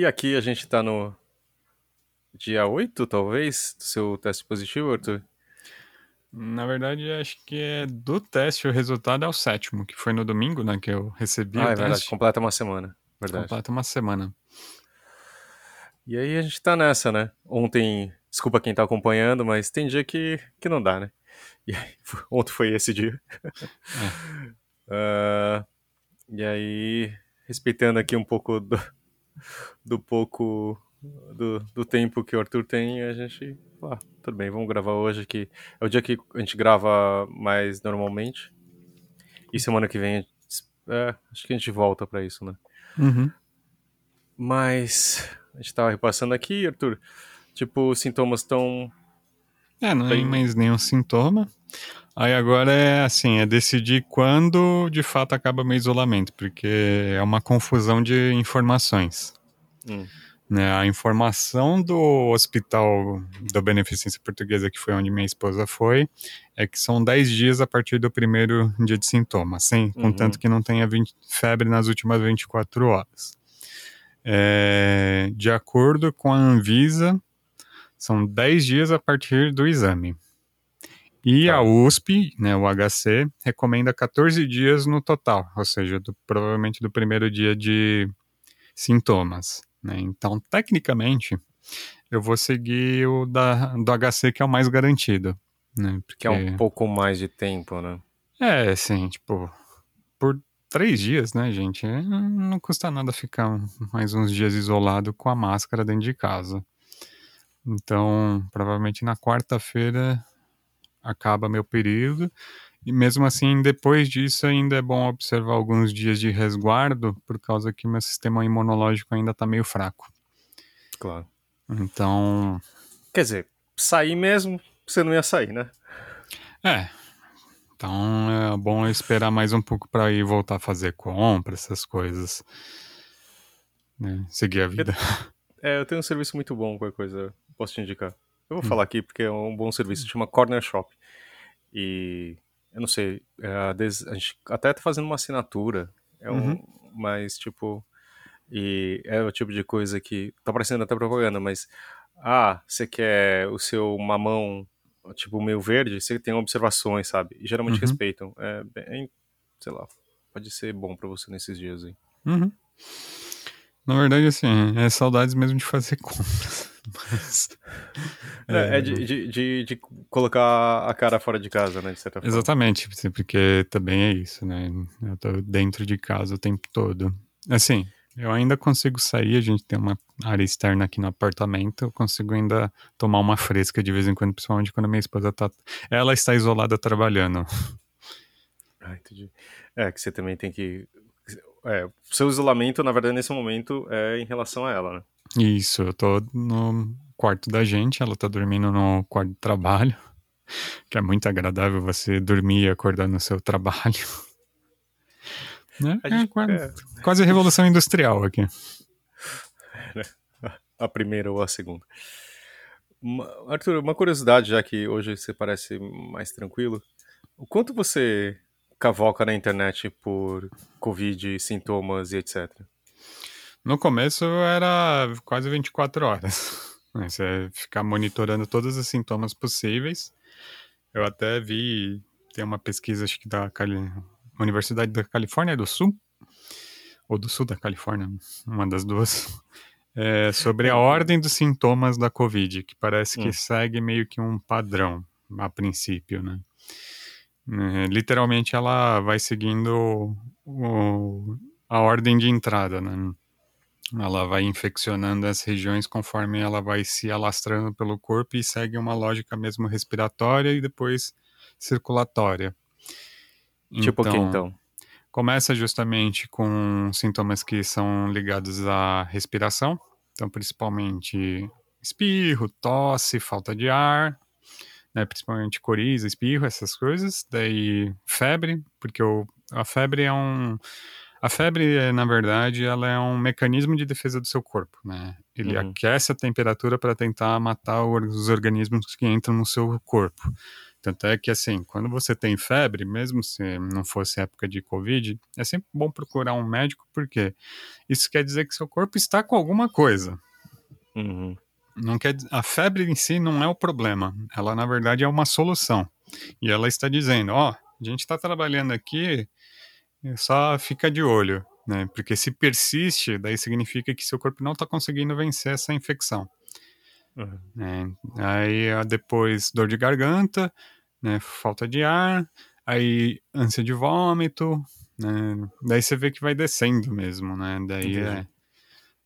E aqui a gente tá no dia 8, talvez, do seu teste positivo, Arthur? Na verdade, acho que é do teste o resultado é o sétimo, que foi no domingo, né? Que eu recebi ah, o é teste. verdade, completa uma semana. Verdade. Completa uma semana. E aí a gente tá nessa, né? Ontem, desculpa quem tá acompanhando, mas tem dia que, que não dá, né? E aí, ontem foi esse dia. É. uh, e aí, respeitando aqui um pouco do, do pouco do, do tempo que o Arthur tem, a gente. Ah, tudo bem, vamos gravar hoje, que é o dia que a gente grava mais normalmente. E semana que vem, é, acho que a gente volta para isso, né? Uhum. Mas a gente tava repassando aqui, Arthur. Tipo, os sintomas estão. É, não tem mais nenhum sintoma. Aí agora é assim, é decidir quando de fato acaba meu isolamento, porque é uma confusão de informações. Hum. Né, a informação do hospital da Beneficência Portuguesa, que foi onde minha esposa foi, é que são 10 dias a partir do primeiro dia de sintomas, sem, Uhum. contanto que não tenha 20, febre nas últimas 24 horas. É, de acordo com a Anvisa, são 10 dias a partir do exame. E Tá. a USP, né, o HC, recomenda 14 dias no total, ou seja, do- provavelmente do primeiro dia de sintomas. né? Então, tecnicamente, eu vou seguir o da, do HC, que é o mais garantido. Né? Que é um pouco mais de tempo, né? É, assim, tipo, por três dias, né, gente? é, Não custa nada ficar mais uns dias isolado com a máscara dentro de casa. Então, provavelmente na quarta-feira acaba meu período. E mesmo assim, depois disso, ainda é bom observar alguns dias de resguardo, por causa que meu sistema imunológico ainda tá meio fraco. Claro. Então, Quer dizer, sair mesmo, você não ia sair, né? é. Então é bom eu esperar mais um pouco para ir voltar a fazer compra, essas coisas. né? Seguir a vida. É, eu tenho um serviço muito bom, qualquer coisa, posso te indicar. Eu Hum. vou falar aqui porque é um bom serviço, chama Corner Shop. E eu não sei, é, a, gente até tá fazendo uma assinatura, é um, Uhum. mas tipo, e é o tipo de coisa que tá parecendo até propaganda, mas ah, você quer o seu mamão tipo meio verde, você tem observações, sabe? E geralmente Uhum. respeitam. É bem, sei lá, pode ser bom pra você nesses dias aí. Uhum. Na verdade, assim, é saudades mesmo de fazer compras. Mas, É, é de, de, de, de colocar a cara fora de casa, né? De certa forma. Exatamente, porque também é isso, né? Eu tô dentro de casa o tempo todo. Assim, eu ainda consigo sair, a gente tem uma área externa aqui no apartamento, eu consigo ainda tomar uma fresca de vez em quando, principalmente quando minha esposa tá. Ela está isolada trabalhando. Ah, entendi. É, que você também tem que. É, o seu isolamento, na verdade, nesse momento, é em relação a ela, né? Isso, eu tô no quarto da gente, ela tá dormindo no quarto de trabalho, que é muito agradável você dormir e acordar no seu trabalho. Né? A É gente- quase, é, quase revolução industrial aqui. a primeira ou a segunda. Arthur, uma curiosidade, já que hoje você parece mais tranquilo. O quanto você cavoca na internet por Covid, sintomas e etc? No começo era quase 24 horas. Você ficar monitorando todos os sintomas possíveis. Eu até vi, tem uma pesquisa, acho que da Cali- Universidade da Califórnia do Sul, ou do Sul da Califórnia, uma das duas, é, sobre a ordem dos sintomas da Covid, que parece que Hum. segue meio que um padrão, a princípio, né? É, literalmente ela vai seguindo o- a ordem de entrada, né? Ela vai infeccionando as regiões conforme ela vai se alastrando pelo corpo e segue uma lógica mesmo respiratória e depois circulatória. Tipo o que então? Começa justamente com sintomas que são ligados à respiração, então principalmente espirro, tosse, falta de ar, né, principalmente coriza, espirro, essas coisas. Daí febre, porque o, a febre é um a febre, é, na verdade, ela é um mecanismo de defesa do seu corpo, né? Ele Uhum. aquece a temperatura para tentar matar os organismos que entram no seu corpo. Tanto é que, assim, quando você tem febre, mesmo se não fosse época de Covid, é sempre bom procurar um médico, porque isso quer dizer que seu corpo está com alguma coisa. Uhum. Não quer, a febre em si não é o problema, ela na verdade é uma solução. E ela está dizendo: ó, oh, a gente está trabalhando aqui, só fica de olho, né? Porque se persiste, daí significa que seu corpo não está conseguindo vencer essa infecção. Uhum. É, aí depois dor de garganta, né, falta de ar, aí ânsia de vômito, né, daí você vê que vai descendo mesmo, né, daí Entendi. é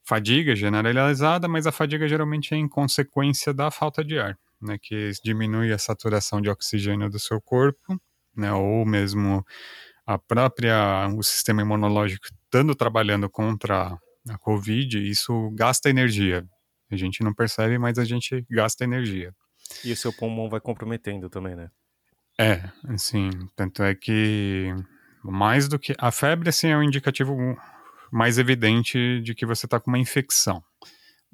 fadiga generalizada, mas a fadiga geralmente é em consequência da falta de ar, né, que diminui a saturação de oxigênio do seu corpo, né, ou mesmo a própria o sistema imunológico estando trabalhando contra a COVID, isso gasta energia, a gente não percebe, mas a gente gasta energia. E o seu pulmão vai comprometendo também, né? É, assim, tanto é que mais do que a febre assim é um indicativo mais evidente de que você está com uma infecção.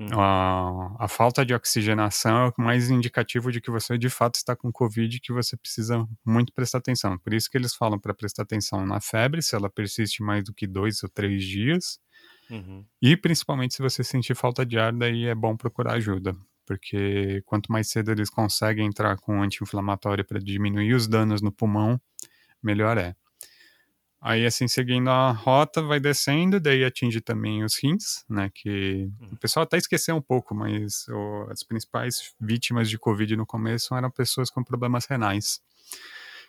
Hum. A, a, falta de oxigenação é o mais indicativo de que você de fato está com Covid e que você precisa muito prestar atenção. Por isso que eles falam para prestar atenção na febre, se ela persiste mais do que dois ou três dias, Uhum. E principalmente se você sentir falta de ar, daí é bom procurar ajuda. Porque quanto mais cedo eles conseguem entrar com um anti-inflamatório para diminuir os danos no pulmão, melhor é. Aí, assim, seguindo a rota, vai descendo, daí atinge também os rins, né? Que uhum. o pessoal até esqueceu um pouco, mas o, as principais vítimas de Covid no começo eram pessoas com problemas renais.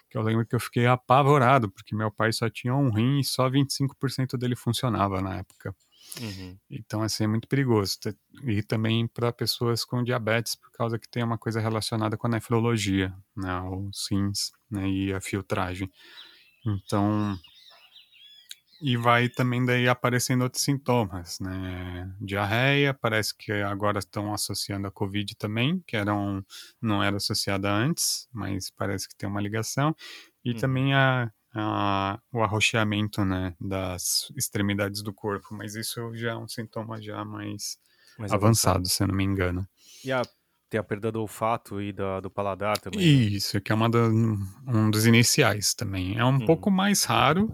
Que eu lembro que eu fiquei apavorado, porque meu pai só tinha um rim e só 25% dele funcionava na época. Uhum. Então, assim, é muito perigoso. E também para pessoas com diabetes, por causa que tem uma coisa relacionada com a nefrologia, né? Os rins né? e a filtragem. Então, e vai também daí aparecendo outros sintomas, né? Diarreia, parece que agora estão associando a Covid também, que eram, não era associada antes, mas parece que tem uma ligação. E uhum. também a a, o arroxeamento né, das extremidades do corpo, mas isso já é um sintoma já mais, mais avançado, avançado, se eu não me engano. E a, tem a perda do olfato e da, do paladar também? Né? Isso, que é uma da, um dos iniciais também. É um hum. pouco mais raro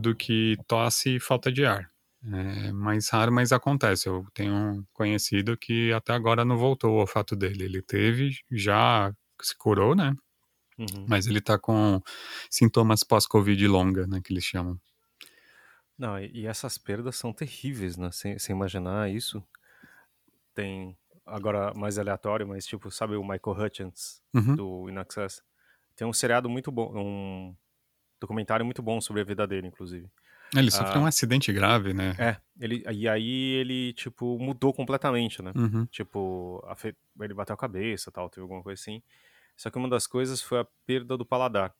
do que tosse e falta de ar. É mais raro, mas acontece. Eu tenho um conhecido que até agora não voltou o olfato dele. Ele teve, já se curou, né? Uhum. Mas ele tá com sintomas pós-Covid longa, né, que eles chamam. Não, e essas perdas são terríveis, né? Sem, sem imaginar isso. Tem, agora mais aleatório, mas tipo, sabe o Michael Hutchins, uhum. do Inaccess? Tem um seriado muito bom, um documentário muito bom sobre a vida dele, inclusive. Ele sofreu ah, um acidente grave, né? É, ele, e aí ele, tipo, mudou completamente, né? Uhum. Tipo, ele bateu a cabeça tal, teve alguma coisa assim. Só que uma das coisas foi a perda do paladar.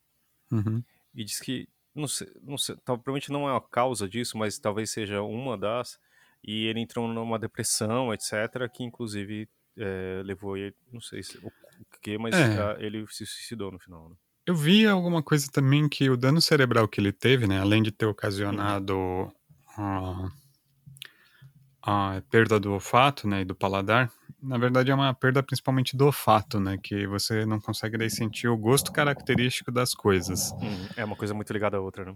Uhum. E diz que, não sei, não sei, provavelmente não é a causa disso, mas talvez seja uma das. E ele entrou numa depressão, etc., que inclusive é, levou ele, não sei se, o, o que, mas é. ele se suicidou no final. Né? Eu vi alguma coisa também que o dano cerebral que ele teve, né, além de ter ocasionado uhum. a, a perda do olfato, né, e do paladar, na verdade é uma perda principalmente do olfato, né? Que você não consegue daí sentir o gosto característico das coisas. Hum, é uma coisa muito ligada à outra, né?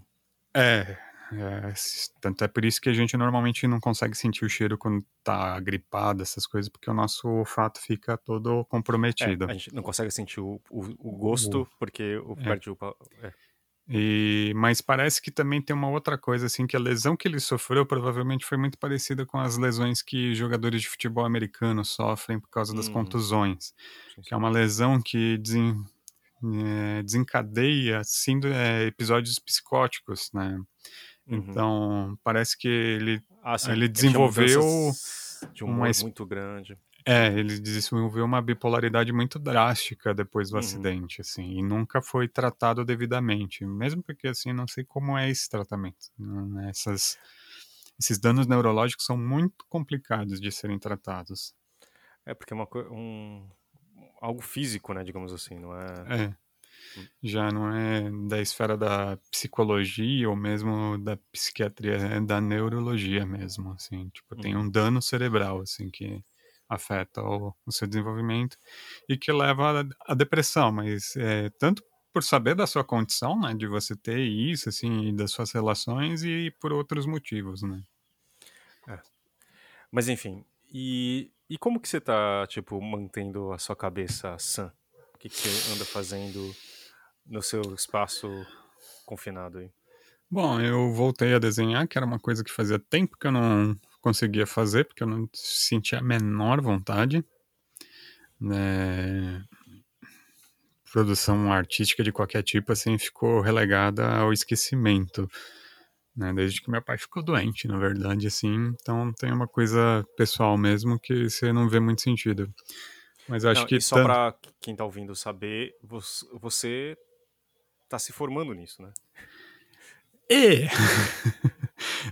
É, é, tanto é por isso que a gente normalmente não consegue sentir o cheiro quando tá gripado, essas coisas, porque o nosso olfato fica todo comprometido. É, a gente não consegue sentir o, o, o gosto, porque o, é. perde o. É. E, mas parece que também tem uma outra coisa, assim, que a lesão que ele sofreu provavelmente foi muito parecida com as lesões que jogadores de futebol americano sofrem por causa das hum. contusões. Sim, sim. Que é uma lesão que desen, é, desencadeia é, episódios psicóticos, né? Uhum. Então, parece que ele, ah, ele desenvolveu de um uma muito grande. É, ele desenvolveu uma bipolaridade muito drástica depois do uhum. acidente, assim, e nunca foi tratado devidamente, mesmo porque, assim, não sei como é esse tratamento. Né? Essas, esses danos neurológicos são muito complicados de serem tratados. É, porque é uma, um, algo físico, né, digamos assim, não é... É, já não é da esfera da psicologia ou mesmo da psiquiatria, é da neurologia mesmo, assim, tipo, tem uhum. um dano cerebral, assim, que afeta o, o seu desenvolvimento e que leva à depressão, mas é, tanto por saber da sua condição, né, de você ter isso, assim, das suas relações e por outros motivos, né. É. Mas enfim, e, e como que você tá, tipo, mantendo a sua cabeça sã? O que, que você anda fazendo no seu espaço confinado aí? Bom, eu voltei a desenhar, que era uma coisa que fazia tempo que eu não conseguia fazer, porque eu não sentia a menor vontade. Né? Produção artística de qualquer tipo, assim, ficou relegada ao esquecimento. Né? Desde que meu pai ficou doente, na verdade, assim. Então tem uma coisa pessoal mesmo que você não vê muito sentido. Mas acho não, que. Só tanto... pra quem tá ouvindo saber, você tá se formando nisso, né? E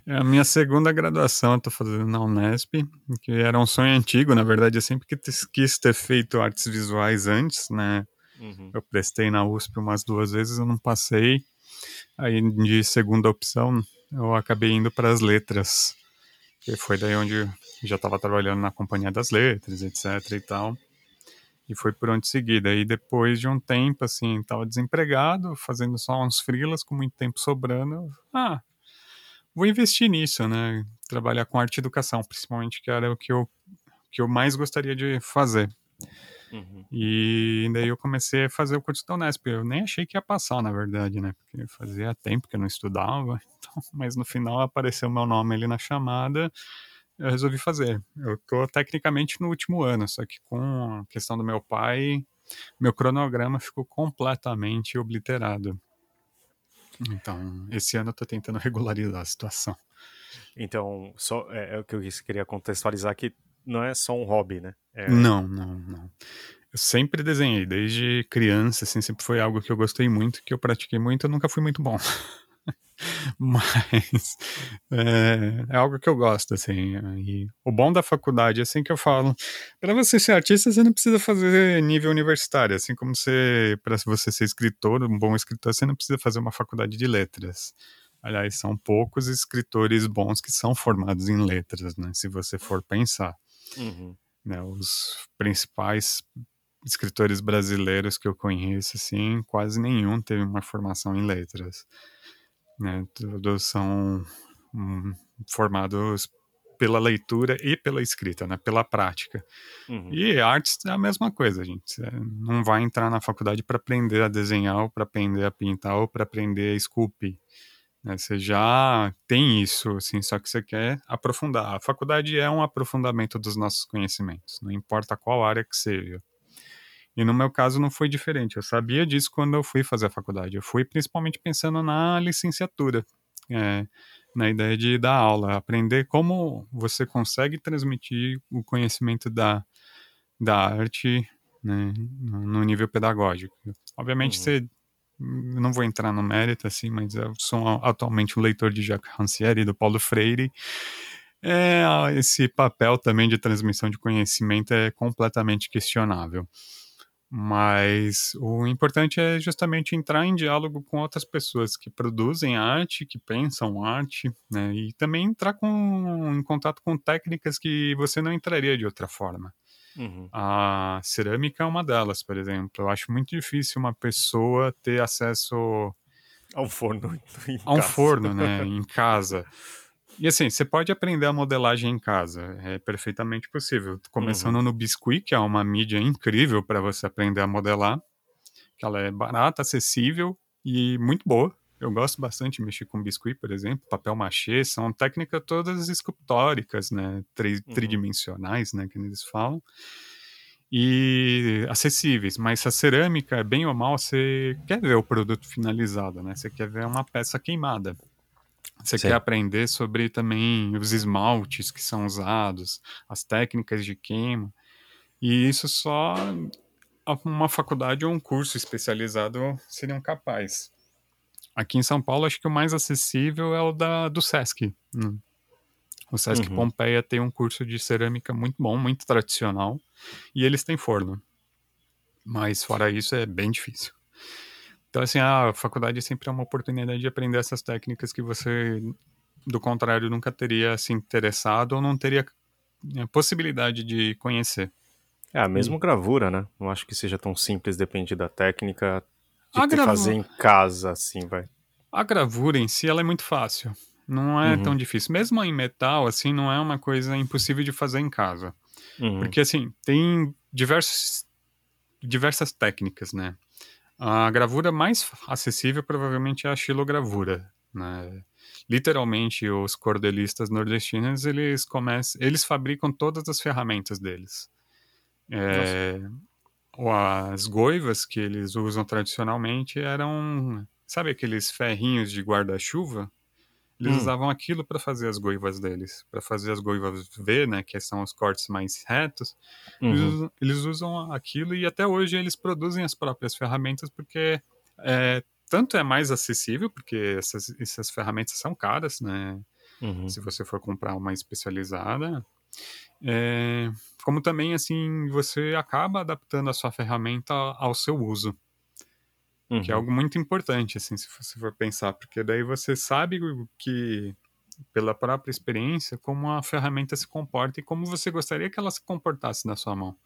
é a minha segunda graduação, eu tô fazendo na Unesp, que era um sonho antigo, na verdade, eu sempre quis ter feito artes visuais antes, né? Uhum. Eu prestei na USP umas duas vezes, eu não passei. Aí, de segunda opção, eu acabei indo para as letras, que foi daí onde eu já estava trabalhando na Companhia das Letras, etc e tal e foi por onde seguir. Daí depois de um tempo, assim, tava desempregado, fazendo só uns frilas com muito tempo sobrando. Ah, vou investir nisso, né? Trabalhar com arte e educação, principalmente, que era o que eu, que eu mais gostaria de fazer. Uhum. E daí eu comecei a fazer o curso da Unesp. Eu nem achei que ia passar, na verdade, né? Porque fazia tempo que eu não estudava. Então, mas no final apareceu meu nome ali na chamada eu resolvi fazer. Eu tô tecnicamente no último ano, só que com a questão do meu pai, meu cronograma ficou completamente obliterado. Então, esse ano eu tô tentando regularizar a situação. Então, só é, é o que eu queria contextualizar que não é só um hobby, né? É... Não, não, não. Eu sempre desenhei, desde criança, assim, sempre foi algo que eu gostei muito, que eu pratiquei muito, eu nunca fui muito bom. Mas é, é, algo que eu gosto, assim. E o bom da faculdade, assim que eu falo, para você ser artista, você não precisa fazer nível universitário, assim como você, para você ser escritor, um bom escritor, você não precisa fazer uma faculdade de letras. Aliás, são poucos escritores bons que são formados em letras, né? Se você for pensar. Uhum. Né, os principais escritores brasileiros que eu conheço, assim, quase nenhum teve uma formação em letras né? Todos são um, formados pela leitura e pela escrita, né? Pela prática. Uhum. E artes é a mesma coisa, gente. Você não vai entrar na faculdade para aprender a desenhar ou para aprender a pintar ou para aprender a esculpir. Né? Você já tem isso, assim, só que você quer aprofundar. A faculdade é um aprofundamento dos nossos conhecimentos, não importa qual área que seja. E no meu caso não foi diferente. Eu sabia disso quando eu fui fazer a faculdade. Eu fui principalmente pensando na licenciatura, é, na ideia de dar aula, aprender como você consegue transmitir o conhecimento da, da arte né, no nível pedagógico. Obviamente, uhum. você não vou entrar no mérito assim, mas eu sou atualmente um leitor de Jacques Rancière e do Paulo Freire. É, esse papel também de transmissão de conhecimento é completamente questionável. Mas o importante é justamente entrar em diálogo com outras pessoas que produzem arte, que pensam arte, né? E também entrar com, em contato com técnicas que você não entraria de outra forma. Uhum. A cerâmica é uma delas, por exemplo. Eu acho muito difícil uma pessoa ter acesso a um forno. a um forno, né? Em casa. E assim, você pode aprender a modelagem em casa, é perfeitamente possível. Começando uhum. no Biscuit, que é uma mídia incrível para você aprender a modelar, que ela é barata, acessível e muito boa. Eu gosto bastante de mexer com biscuit, por exemplo, papel machê, são técnicas todas escultóricas, né, Tri uhum. tridimensionais, né, que eles falam, e acessíveis. Mas a cerâmica, bem ou mal, você quer ver o produto finalizado, né? Você quer ver uma peça queimada. Você Sim. quer aprender sobre também os esmaltes que são usados, as técnicas de queima. E isso só uma faculdade ou um curso especializado seriam capazes. Aqui em São Paulo, acho que o mais acessível é o da, do SESC. Né? O SESC uhum. Pompeia tem um curso de cerâmica muito bom, muito tradicional, e eles têm forno. Mas fora isso é bem difícil. Então, assim, a faculdade sempre é uma oportunidade de aprender essas técnicas que você, do contrário, nunca teria se interessado ou não teria a possibilidade de conhecer. É, a mesma gravura, né? Não acho que seja tão simples, depende da técnica de fazer em casa, assim, vai. A gravura em si, ela é muito fácil. Não é uhum. tão difícil. Mesmo em metal, assim, não é uma coisa impossível de fazer em casa. Uhum. Porque, assim, tem diversos, diversas técnicas, né? A gravura mais acessível provavelmente é a xilogravura, né? Literalmente, os cordelistas nordestinos, eles começam, eles fabricam todas as ferramentas deles. É, as goivas que eles usam tradicionalmente eram, sabe aqueles ferrinhos de guarda-chuva? Eles hum. usavam aquilo para fazer as goivas deles, para fazer as goivas V, né, que são os cortes mais retos. Uhum. Eles, usam, eles, usam, aquilo e até hoje eles produzem as próprias ferramentas porque é, tanto é mais acessível, porque essas, essas ferramentas são caras, né? Uhum. Se você for comprar uma especializada, é, como também assim você acaba adaptando a sua ferramenta ao seu uso. Uhum. Que é uhum. algo muito importante, assim, se você for pensar, porque daí você sabe que, pela própria experiência, como a ferramenta se comporta e como você gostaria que ela se comportasse na sua mão.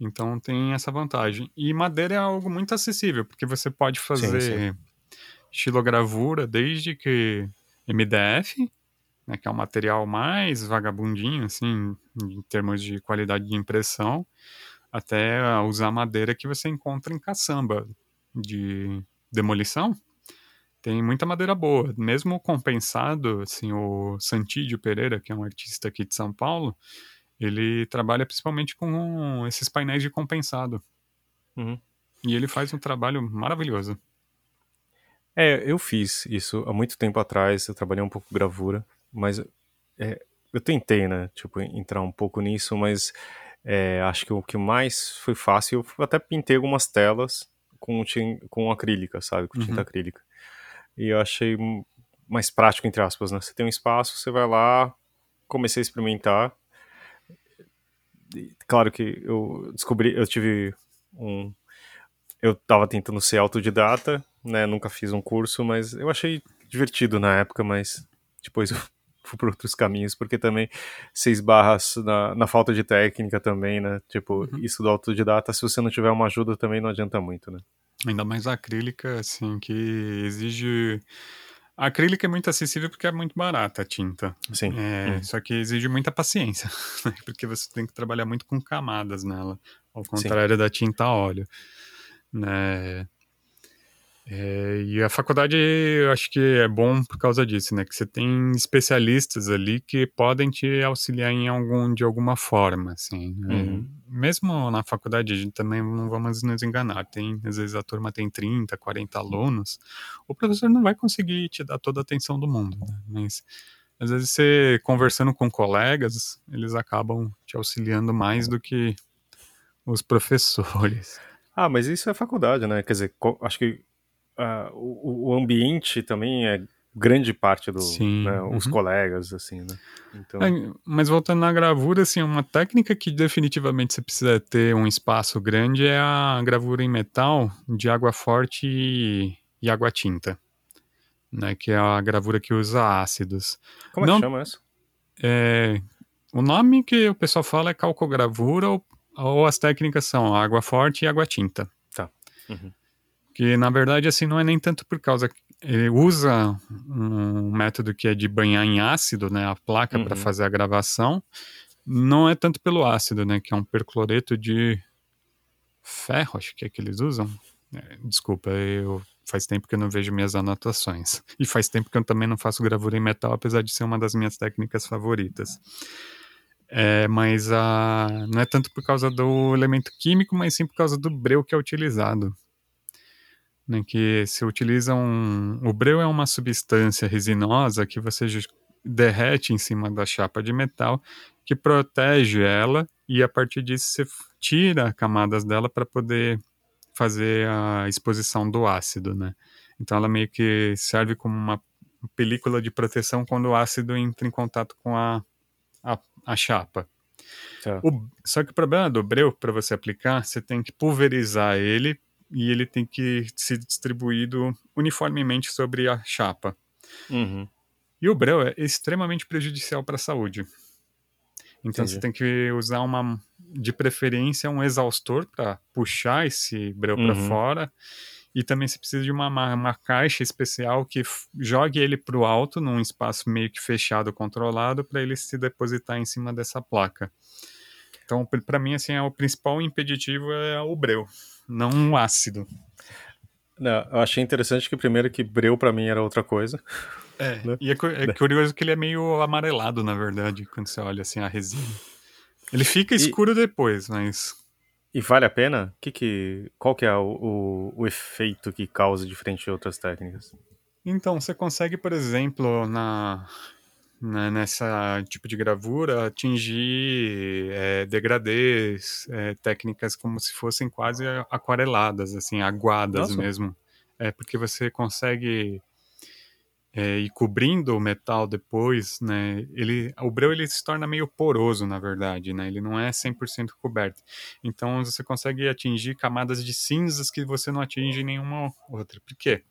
Então tem essa vantagem. E madeira é algo muito acessível, porque você pode fazer sim, sim. estilogravura desde que MDF, né, que é o material mais vagabundinho, assim, em termos de qualidade de impressão, até usar madeira que você encontra em caçamba de demolição, tem muita madeira boa. Mesmo compensado, assim, o Santídio Pereira, que é um artista aqui de São Paulo, ele trabalha principalmente com esses painéis de compensado. Uhum. E ele faz um trabalho maravilhoso. É, eu fiz isso há muito tempo atrás, eu trabalhei um pouco com gravura, mas é, eu tentei, né, tipo, entrar um pouco nisso, mas é, acho que o que mais foi fácil, eu até pintei algumas telas com, com acrílica, sabe? Com tinta uhum. acrílica. E eu achei mais prático, entre aspas, né? Você tem um espaço, você vai lá, comecei a experimentar. E, claro que eu descobri, eu tive um. Eu tava tentando ser autodidata, né? Nunca fiz um curso, mas eu achei divertido na época, mas depois eu por outros caminhos, porque também seis barras na, na falta de técnica também, né? Tipo, uhum. isso do autodidata, se você não tiver uma ajuda também não adianta muito, né? Ainda mais a acrílica, assim, que exige. A acrílica é muito acessível porque é muito barata a tinta. Sim. É, uhum. Só que exige muita paciência, né? porque você tem que trabalhar muito com camadas nela, ao contrário Sim. da tinta a óleo. Né? É, e a faculdade eu acho que é bom por causa disso, né? Que você tem especialistas ali que podem te auxiliar em algum, de alguma forma, assim. Né? Uhum. Mesmo na faculdade, a gente também não vamos nos enganar. Tem, às vezes a turma tem 30, 40 alunos, o professor não vai conseguir te dar toda a atenção do mundo, né? Mas às vezes você conversando com colegas, eles acabam te auxiliando mais do que os professores. Ah, mas isso é faculdade, né? Quer dizer, acho que uh, o, o, ambiente também é grande parte do Sim, né, uhum. colegas assim né então... É, mas voltando na gravura assim uma técnica que definitivamente você precisa ter um espaço grande é a gravura em metal de água forte e, e água tinta né que é a gravura que usa ácidos como Não, é que chama isso é, o nome que o pessoal fala é calcogravura ou, ou as técnicas são água forte e água tinta tá uhum. Que na verdade assim não é nem tanto por causa ele usa um método que é de banhar em ácido, né, a placa uhum. para fazer a gravação. Não é tanto pelo ácido, né, que é um percloreto de ferro, acho que é que eles usam. É, desculpa, eu faz tempo que eu não vejo minhas anotações. E faz tempo que eu também não faço gravura em metal, apesar de ser uma das minhas técnicas favoritas. É, mas a, não é tanto por causa do elemento químico, mas sim por causa do breu que é utilizado né, que se utiliza um... O breu é uma substância resinosa que você derrete em cima da chapa de metal, que protege ela e a partir disso você tira camadas dela para poder fazer a exposição do ácido, né? Então ela meio que serve como uma película de proteção quando o ácido entra em contato com a, a, a chapa. Tá. O, só que o problema do breu, para você aplicar, você tem que pulverizar ele e ele tem que ser distribuído uniformemente sobre a chapa. Uhum. E o breu é extremamente prejudicial para a saúde. Então Entendi. você tem que usar uma, de preferência, um exaustor para puxar esse breu para Uhum. fora. E também você precisa de uma, ma- uma caixa especial que jogue ele para o alto, num espaço meio que fechado, controlado, para ele se depositar em cima dessa placa. Então, para mim, assim, é o principal impeditivo é o breu, não o ácido. Não, eu achei interessante que primeiro que breu pra mim era outra coisa. É, Né? e é, é Né? curioso que ele é meio amarelado, na verdade, quando você olha assim a resina. Ele fica E- escuro depois, mas E vale a pena? Que que, qual que é o, o, o efeito que causa diferente de outras técnicas? Então, você consegue, por exemplo, na, na- nessa tipo de gravura, atingir é, degradês, é, técnicas como se fossem quase aquareladas, assim, aguadas Nossa. mesmo. É porque você consegue é, ir cobrindo o metal depois, né? Ele, o breu ele se torna meio poroso, na verdade, né? Ele não é 100% coberto. Então você consegue atingir camadas de cinzas que você não atinge em nenhuma outra. Por quê?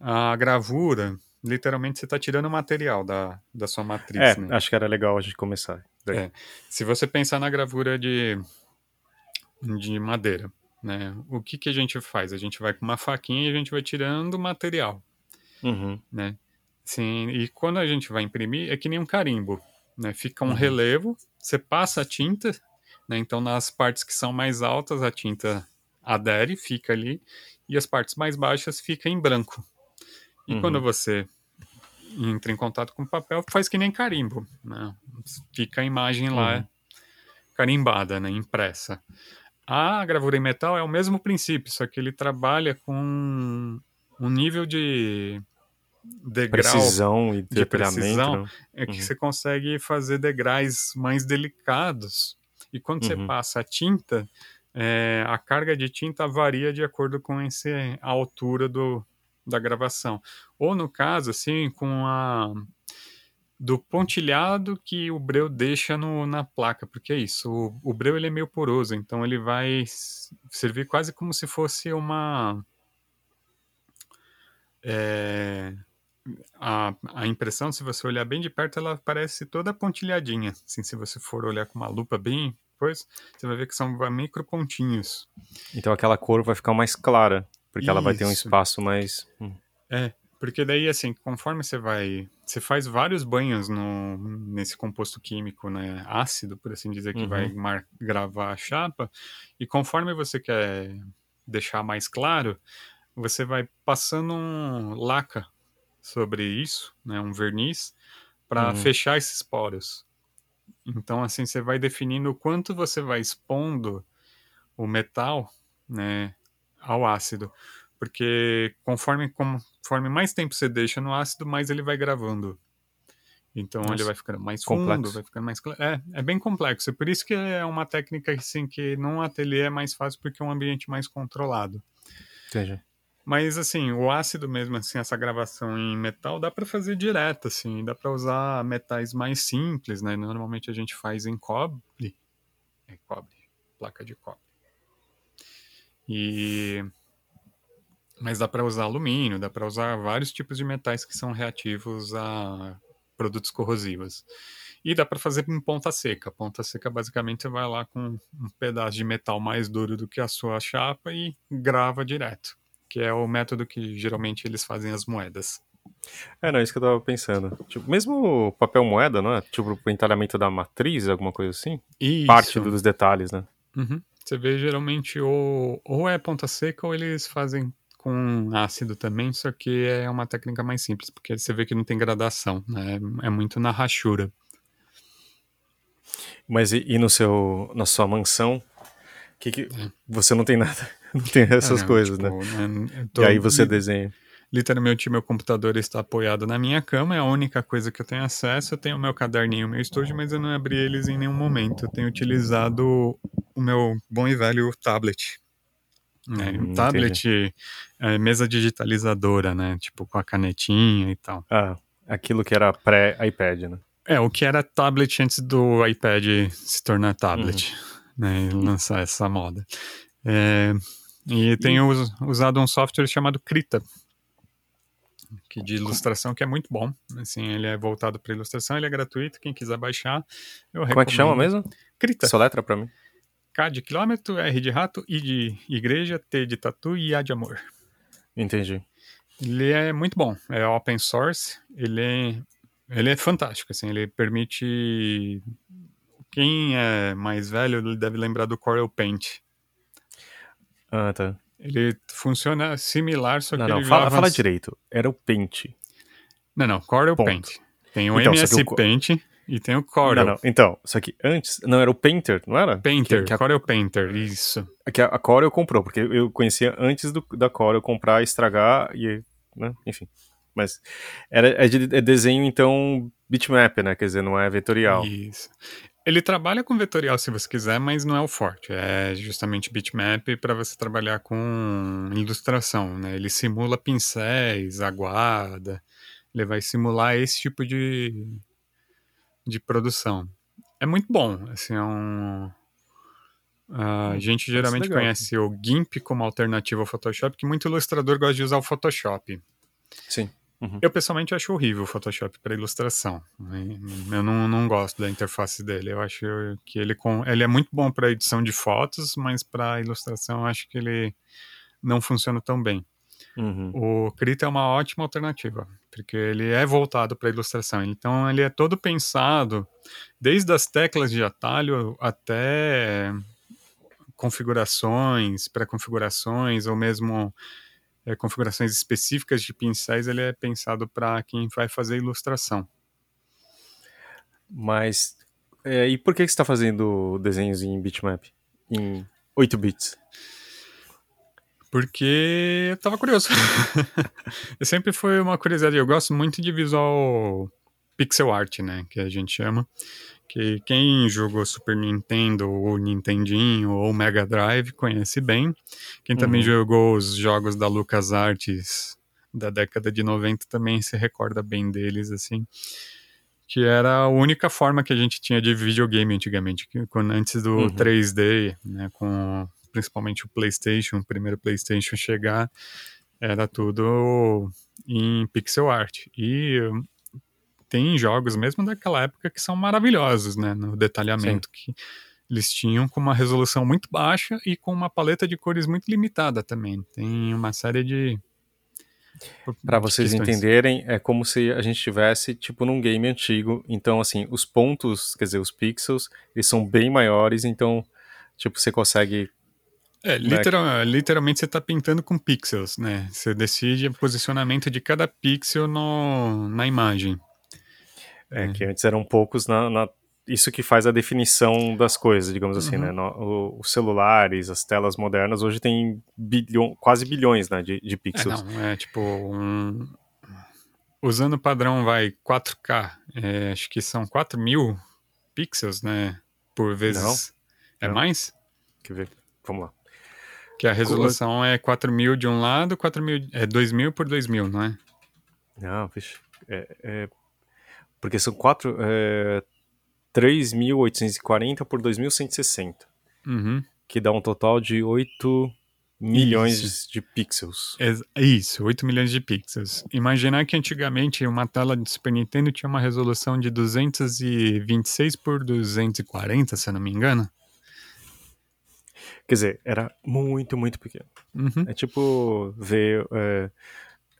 A gravura, literalmente você está tirando o material da, da sua matriz, É, né? acho que era legal a gente começar. É. Se você pensar na gravura de, de madeira, né? O que, que a gente faz? A gente vai com uma faquinha e a gente vai tirando o material, Uhum. né? Sim, e quando a gente vai imprimir, é que nem um carimbo, né? Fica um Uhum. relevo, você passa a tinta, né? Então nas partes que são mais altas a tinta adere, fica ali, e as partes mais baixas fica em branco. E Uhum. quando você entra em contato com o papel, faz que nem carimbo, né? Fica a imagem lá Uhum. carimbada, né? Impressa. A gravura em metal é o mesmo princípio, só que ele trabalha com um nível de degrau Precisão e de precisão né? é que Uhum. você consegue fazer degraus mais delicados. E quando você Uhum. passa a tinta, é, a carga de tinta varia de acordo com esse, a altura do, da gravação. Ou no caso, assim, com a do pontilhado que o breu deixa no, na placa, porque é isso, o, o breu ele é meio poroso, então ele vai servir quase como se fosse uma é, a, a impressão, se você olhar bem de perto, ela parece toda pontilhadinha. Assim, se você for olhar com uma lupa bem, pois você vai ver que são micro pontinhos. Então aquela cor vai ficar mais clara, porque ela vai ter um Isso. espaço mais. Hum. É, porque daí assim, conforme você vai, você faz vários banhos no, nesse composto químico, né, ácido, por assim dizer, que Uhum. vai mar- gravar a chapa, e conforme você quer deixar mais claro, você vai passando um laca sobre isso, né, um verniz, para Uhum. fechar esses poros. Então assim, você vai definindo o quanto você vai expondo o metal, né, ao ácido, porque conforme conforme mais tempo você deixa no ácido, mais ele vai gravando. Então ele Nossa, vai ficando mais fundo, complexo. vai ficando mais. É, é bem complexo. Por isso que é uma técnica assim que num ateliê é mais fácil porque é um ambiente mais controlado. Entendi. Mas assim, o ácido mesmo assim, essa gravação em metal dá para fazer direto assim, dá para usar metais mais simples, né? Normalmente a gente faz em cobre. É cobre, placa de cobre. E mas dá para usar alumínio, dá para usar vários tipos de metais que são reativos a produtos corrosivos. E dá para fazer em ponta seca. Ponta seca basicamente você vai lá com um pedaço de metal mais duro do que a sua chapa e grava direto, que é o método que geralmente eles fazem as moedas. É, não, é isso que eu tava pensando. Tipo, mesmo o papel moeda, não é? Tipo, pro entalhamento da matriz, alguma coisa assim? Isso. Parte dos detalhes, né? Uhum. Você vê geralmente ou, ou é ponta seca ou eles fazem com ácido também, só que é uma técnica mais simples, porque você vê que não tem gradação, né? É muito na rachura. Mas e, e no seu, na sua mansão, que que você não tem nada, não tem essas É, coisas, tipo, né? né, tô E aí você li- desenha. Literalmente, meu computador está apoiado na minha cama, é a única coisa que eu tenho acesso. Eu tenho o meu caderninho, o meu estojo, mas eu não abri eles em nenhum momento. Eu tenho utilizado o meu bom e velho tablet. Né? Hum, Um tablet, é, mesa digitalizadora, né? Tipo, com a canetinha e tal. Ah, aquilo que era pré-iPad, né? É, o que era tablet antes do iPad se tornar tablet, né? E lançar essa moda. É, e tenho us- usado um software chamado Krita, que de ilustração que é muito bom. Assim, ele é voltado para ilustração, ele é gratuito. Quem quiser baixar, eu recomendo. Como é que chama mesmo? Krita. Soletra pra mim. K de quilômetro, R de rato, I de igreja, T de tatu e A de amor. Entendi. Ele é muito bom, é open source, ele é, ele é fantástico, assim, ele permite... Quem é mais velho deve lembrar do Corel Paint. Ah, tá. Ele funciona similar, só Não, que não, ele fala, fala direito. Era o Paint. Não, não, Corel Ponto. Paint. Tem o Então, MS o Paint e tem o Corel. Não, não. Então, só que antes. Não, era o Painter, não era? Painter, Que, que, a, Corel Painter, isso. que a, a Corel comprou, porque eu conhecia antes do, da Corel comprar, estragar e. Né? Enfim. Mas era, é de é desenho, então, bitmap, né? Quer dizer, não é vetorial. Isso. Ele trabalha com vetorial se você quiser, mas não é o forte. É justamente bitmap para você trabalhar com ilustração, né? Ele simula pincéis, aguada. Ele vai simular esse tipo de, de produção. É muito bom. Assim, é um... A gente geralmente legal. conhece o GIMP como alternativa ao Photoshop, que muito ilustrador gosta de usar o Photoshop. Sim. Eu pessoalmente acho horrível o Photoshop para ilustração. né? Eu não, não gosto da interface dele. Eu acho que ele, com, ele é muito bom para edição de fotos, mas para ilustração eu acho que ele não funciona tão bem. Uhum. O Krita é uma ótima alternativa, porque ele é voltado para ilustração. Então ele é todo pensado, desde as teclas de atalho até configurações, pré-configurações, ou mesmo é, configurações específicas de pincéis, ele é pensado para quem vai fazer ilustração. Mas. é, e por que que você está fazendo desenhos em bitmap? Em 8 bits? Porque eu tava curioso. eu sempre foi uma curiosidade. Eu gosto muito de visual pixel art, né? Que a gente chama. Que quem jogou Super Nintendo, ou Nintendinho, ou Mega Drive conhece bem. Quem também Uhum. jogou os jogos da LucasArts da década de 90 também se recorda bem deles, assim. Que era a única forma que a gente tinha de videogame antigamente, que, quando, antes do Uhum. 3D, né? Com principalmente o PlayStation, o primeiro PlayStation chegar, era tudo em pixel art. E hum, tem jogos mesmo daquela época que são maravilhosos, né, no detalhamento que eles tinham com uma resolução muito baixa e com uma paleta de cores muito limitada também. Tem uma série de Para vocês questões. entenderem, é como se a gente estivesse tipo num game antigo. Então, assim, os pontos, quer dizer, os pixels, eles são bem maiores. Então, tipo, você consegue. É, literal- literalmente você está pintando com pixels, né? Você decide o posicionamento de cada pixel no, na imagem. É, É. que antes eram poucos na, na- Isso que faz a definição das coisas, digamos assim, Uhum. né? No- o- os celulares, as telas modernas, hoje tem bilhão, quase bilhões né, de, de É, pixels. não, é tipo um... Usando o padrão, vai, 4K, é, acho que são 4 mil pixels, né? Por vezes... É Não. mais? Quer ver? Vamos lá. Que a resolução é 4 mil de um lado, 4 mil... É 2 mil por 2 mil, não é? Não, vixe. É, é- porque são quatro. É, 3.840 por 2.160. Uhum. Que dá um total de 8 milhões Isso. de pixels. Ex- Isso, 8 milhões de pixels. Imaginar que antigamente uma tela de Super Nintendo tinha uma resolução de 226 por 240, se eu não me engano. Quer dizer, era muito, muito pequeno. Uhum. É tipo ver. É,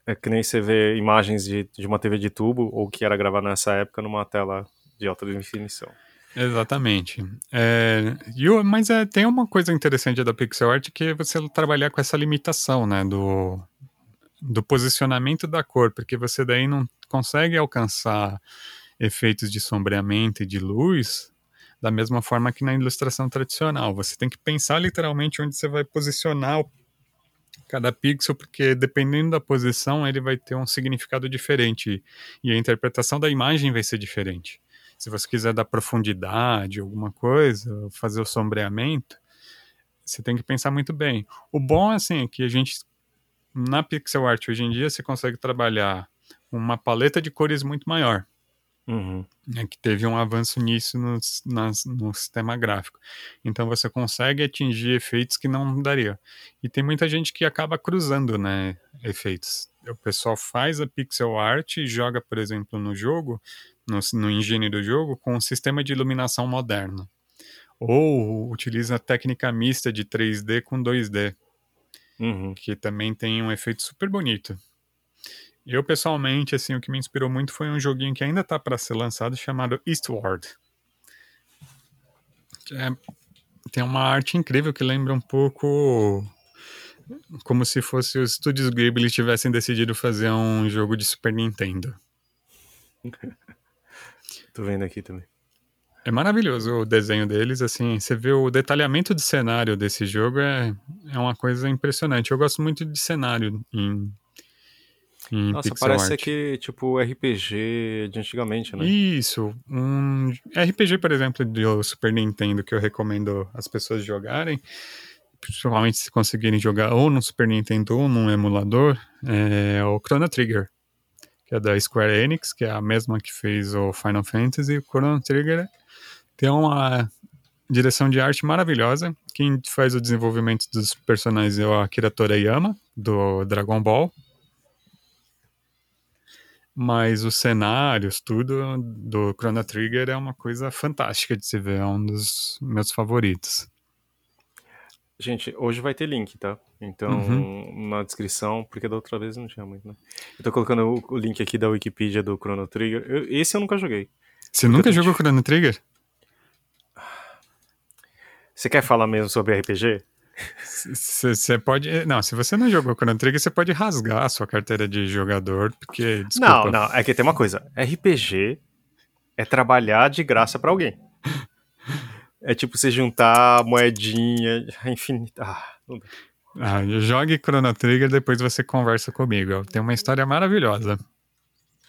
é que nem você vê imagens de, de uma TV de tubo, ou que era gravada nessa época numa tela de alta definição. Exatamente. É, e mas é, tem uma coisa interessante da pixel art que é você trabalhar com essa limitação, né, do, do posicionamento da cor, porque você daí não consegue alcançar efeitos de sombreamento e de luz da mesma forma que na ilustração tradicional. Você tem que pensar literalmente onde você vai posicionar cada pixel, porque dependendo da posição ele vai ter um significado diferente e a interpretação da imagem vai ser diferente. Se você quiser dar profundidade, alguma coisa, fazer o sombreamento, você tem que pensar muito bem. O bom, assim, é que a gente, na pixel art hoje em dia, você consegue trabalhar uma paleta de cores muito maior. Uhum. É que teve um avanço nisso no, nas, no sistema gráfico. Então você consegue atingir efeitos que não daria. E tem muita gente que acaba cruzando, né, efeitos. O pessoal faz a pixel art e joga, por exemplo, no jogo, no, no engine do jogo, com um sistema de iluminação moderno. Ou utiliza a técnica mista de 3D com 2D, Uhum. que também tem um efeito super bonito. Eu, pessoalmente, assim, o que me inspirou muito foi um joguinho que ainda tá para ser lançado, chamado Eastward. É, tem uma arte incrível que lembra um pouco como se fosse os estúdios Ghibli tivessem decidido fazer um jogo de Super Nintendo. Tô vendo aqui também. É maravilhoso o desenho deles, assim, você vê o detalhamento de cenário desse jogo é, é uma coisa impressionante. Eu gosto muito de cenário em, Nossa, parece art. aqui, tipo, RPG de antigamente, né? Isso, um RPG, por exemplo, do Super Nintendo que eu recomendo as pessoas jogarem, principalmente se conseguirem jogar ou no Super Nintendo ou num emulador, é o Chrono Trigger, que é da Square Enix, que é a mesma que fez o Final Fantasy. O Chrono Trigger tem uma direção de arte maravilhosa. Quem faz o desenvolvimento dos personagens é o Akira Toriyama, do Dragon Ball. Mas os cenários, tudo do Chrono Trigger é uma coisa fantástica de se ver, é um dos meus favoritos. Gente, hoje vai ter link, tá? Então, Uhum. na descrição, porque da outra vez não tinha muito, né? Eu tô colocando o, link aqui da Wikipedia do Chrono Trigger. Eu- esse eu nunca joguei. Você nunca jogou Chrono Trigger? Você quer falar mesmo sobre RPG? Você pode. Não, se você não jogou Chrono Trigger, você pode rasgar a sua carteira de jogador, porque, desculpa. Não, não. É que tem uma coisa. RPG é trabalhar de graça pra alguém. É tipo você juntar moedinha infinita. Ah, não dá. Ah, jogue Chrono Trigger, depois você conversa comigo. Tem uma história maravilhosa.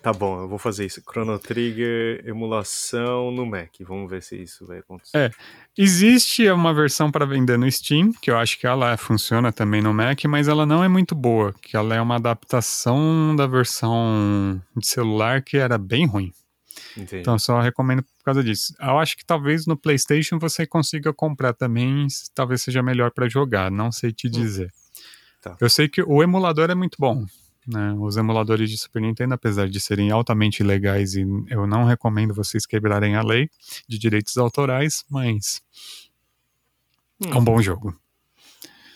Tá bom, eu vou fazer isso. Chrono Trigger, emulação no Mac. Vamos ver se isso vai acontecer. É. Existe uma versão para vender no Steam, que eu acho que ela funciona também no Mac, mas ela não é muito boa, que ela é uma adaptação da versão de celular que era bem ruim. Entendi. Então só recomendo por causa disso. Eu acho que talvez no PlayStation você consiga comprar também, talvez seja melhor para jogar, não sei te dizer. Tá. Eu sei que o emulador é muito bom. Né? Os emuladores de Super Nintendo, apesar de serem altamente legais, e eu não recomendo vocês quebrarem a lei de direitos autorais, mas Hum. é um bom jogo.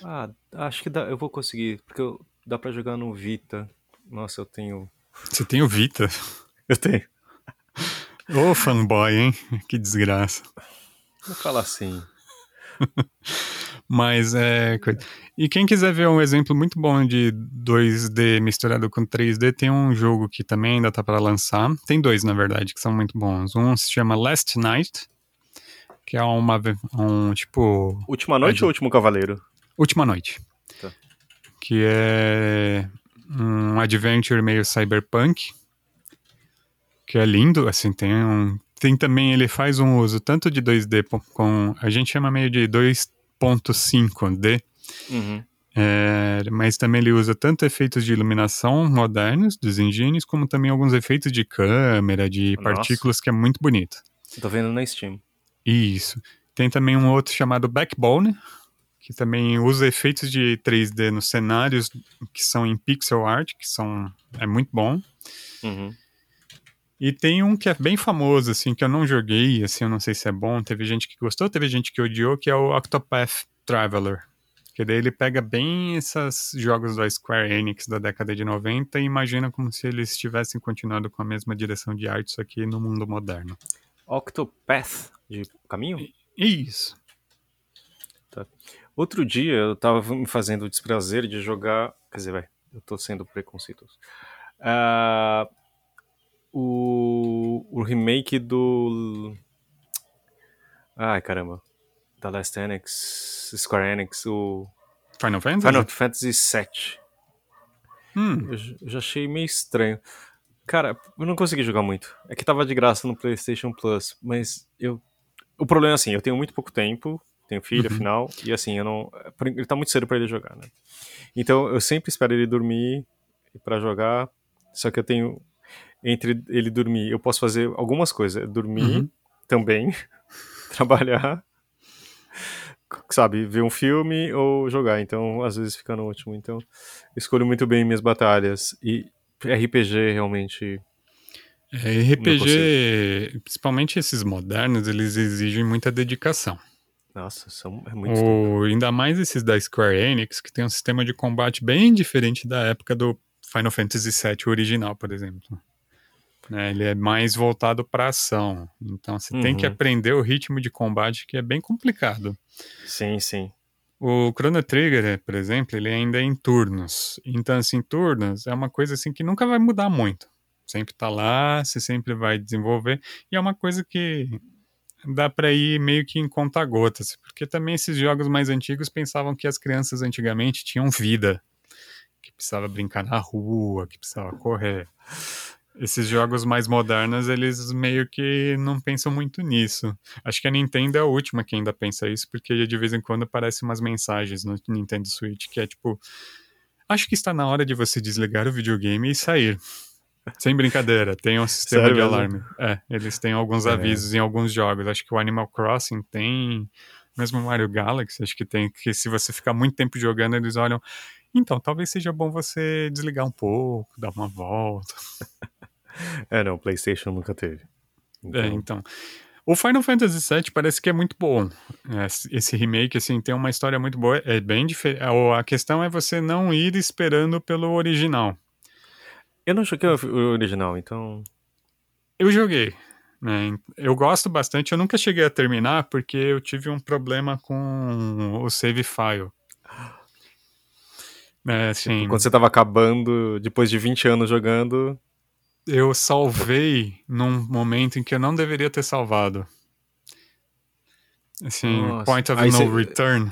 Ah, acho que dá, eu vou conseguir, porque eu- dá pra jogar no Vita. Nossa, eu tenho. Você tem o Vita. Eu tenho. Ô fanboy, hein? Que desgraça. Não fala assim. Mas é. E quem quiser ver um exemplo muito bom de 2D misturado com 3D, tem um jogo que também ainda tá para lançar. Tem dois, na verdade, que são muito bons. Um se chama Last Night, que é uma. Um tipo. Última noite Pode. ou último cavaleiro? Última Noite. Tá. Que é um adventure meio cyberpunk. Que é lindo, assim, tem um. Tem também, ele faz um uso tanto de 2D po- com. A gente chama meio de 2.5D. Uhum. É, mas também ele usa tanto efeitos de iluminação modernos dos engines, como também alguns efeitos de câmera, de Nossa. partículas, que é muito bonito. Tô vendo na Steam. Isso. Tem também um outro chamado Backbone, que também usa efeitos de 3D nos cenários que são em pixel art, que são é muito bom. Uhum. E tem um que é bem famoso, assim, que eu não joguei, assim, eu não sei se é bom. Teve gente que gostou, teve gente que odiou, que é o Octopath Traveler. Que daí ele pega bem esses jogos da Square Enix da década de 90 e imagina como se eles tivessem continuado com a mesma direção de arte, só que no mundo moderno. Octopath de caminho? Isso. Outro dia eu tava me fazendo o desprazer de jogar. Quer dizer, vai, eu tô sendo preconceituoso. Ah, o, o remake do. Ai caramba. Da Last Enix, Square Enix, o Final Fantasy? Final Fantasy VII. Hum, Eu, eu já achei meio estranho. Cara, eu não consegui jogar muito. É que tava de graça no PlayStation Plus, mas eu. O problema é assim, eu tenho muito pouco tempo, tenho filho, Uhum. afinal, e assim, eu não. Ele tá muito cedo pra ele jogar, né? Então eu sempre espero ele dormir pra jogar, só que eu tenho. Entre ele dormir, eu posso fazer algumas coisas. Dormir Uhum. também, trabalhar, sabe, ver um filme ou jogar. Então, às vezes fica no último. Então, escolho muito bem minhas batalhas. E RPG realmente. É, RPG, principalmente esses modernos, eles exigem muita dedicação. Nossa, são, é muito. O, ainda mais esses da Square Enix, que tem um sistema de combate bem diferente da época do Final Fantasy VII original, por exemplo. Né, ele é mais voltado para ação. Então você uhum. tem que aprender o ritmo de combate, que é bem complicado. Sim, sim. O Chrono Trigger, por exemplo, ele ainda é em turnos. Então, assim, turnos é uma coisa assim que nunca vai mudar muito. Sempre tá lá, você sempre vai desenvolver. E é uma coisa que dá para ir meio que em conta-gotas, porque também esses jogos mais antigos pensavam que as crianças antigamente tinham vida, que precisava brincar na rua, que precisava correr. Esses jogos mais modernos, eles meio que não pensam muito nisso. Acho que a Nintendo é a última que ainda pensa isso, porque de vez em quando aparecem umas mensagens no Nintendo Switch que é tipo: Acho que está na hora de você desligar o videogame e sair. Sem brincadeira, tem um sistema Sério de alarme. É, eles têm alguns É. avisos em alguns jogos. Acho que o Animal Crossing tem, mesmo o Mario Galaxy, acho que tem, que se você ficar muito tempo jogando, eles olham. Então, talvez seja bom você desligar um pouco, dar uma volta. É, não, PlayStation nunca teve. É, então. O Final Fantasy VII parece que é muito bom. É, Esse remake, assim, tem uma história muito boa. É bem diferente. A questão é você não ir esperando pelo original. Eu não joguei o original, então. Eu joguei. Né? Eu gosto bastante. Eu nunca cheguei a terminar porque eu tive um problema com o save file. É, assim, Quando você tava acabando, depois de 20 anos jogando. Eu salvei num momento em que eu não deveria ter salvado. Assim, Nossa. point of Aí no cê- return.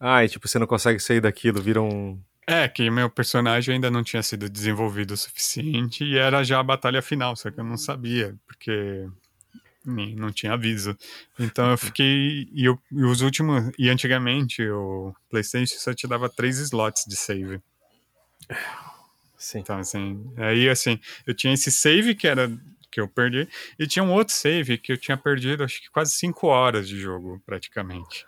Ah, e tipo, você não consegue sair daquilo, vira um. É, que meu personagem ainda não tinha sido desenvolvido o suficiente e era já a batalha final, só que eu não sabia, porque nem- não tinha aviso. Então eu fiquei. E, eu- e os últimos. E antigamente o PlayStation só te dava três slots de save. Sim. Então, assim. Aí, assim, eu tinha esse save que era. que eu perdi, e tinha um outro save que eu tinha perdido, acho que quase cinco horas de jogo, praticamente.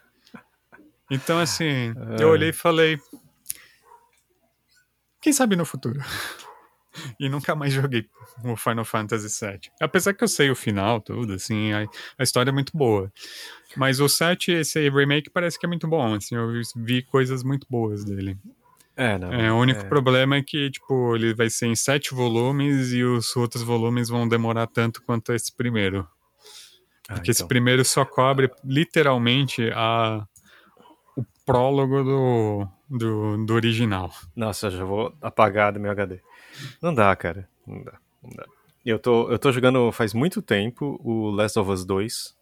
Então, assim, eu Ah. olhei e falei. Quem sabe no futuro? E nunca mais joguei o Final Fantasy VII. Apesar que eu sei o final, tudo, assim, a, a história é muito boa. Mas o 7, esse remake, parece que é muito bom, assim, eu vi coisas muito boas dele. É, não. É, o único é. problema é que, tipo, ele vai ser em sete volumes e os outros volumes vão demorar tanto quanto esse primeiro. Ah, Porque esse então. primeiro só cobre literalmente a, o prólogo do, do, do original. Nossa, eu já vou apagar do meu HD. Não dá, cara. Não dá. Não dá. Eu tô, eu tô jogando faz muito tempo o Last of Us 2,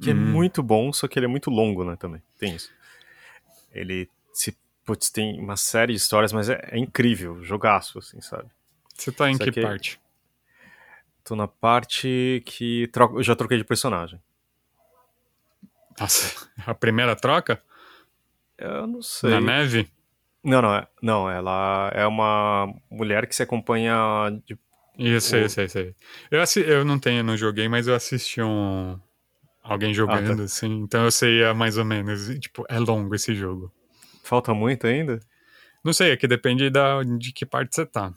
que é Hum. muito bom, só que ele é muito longo, né, também. Tem isso. Ele se putz, tem uma série de histórias, mas é, é incrível, jogaço, assim, sabe? Você tá em que parte? Tô na parte que troco, eu já troquei de personagem. Nossa, a primeira troca? Eu não sei. Na neve? Não, não, é, não, ela é uma mulher que se acompanha de Isso, O- isso, isso. Eu, assi- eu não tenho, não joguei, mas eu assisti um. Alguém jogando, Ah, tá. assim. Então eu sei é, mais ou menos. Tipo, é longo esse jogo. Falta muito ainda? Não sei, é que depende da, de que parte você tá.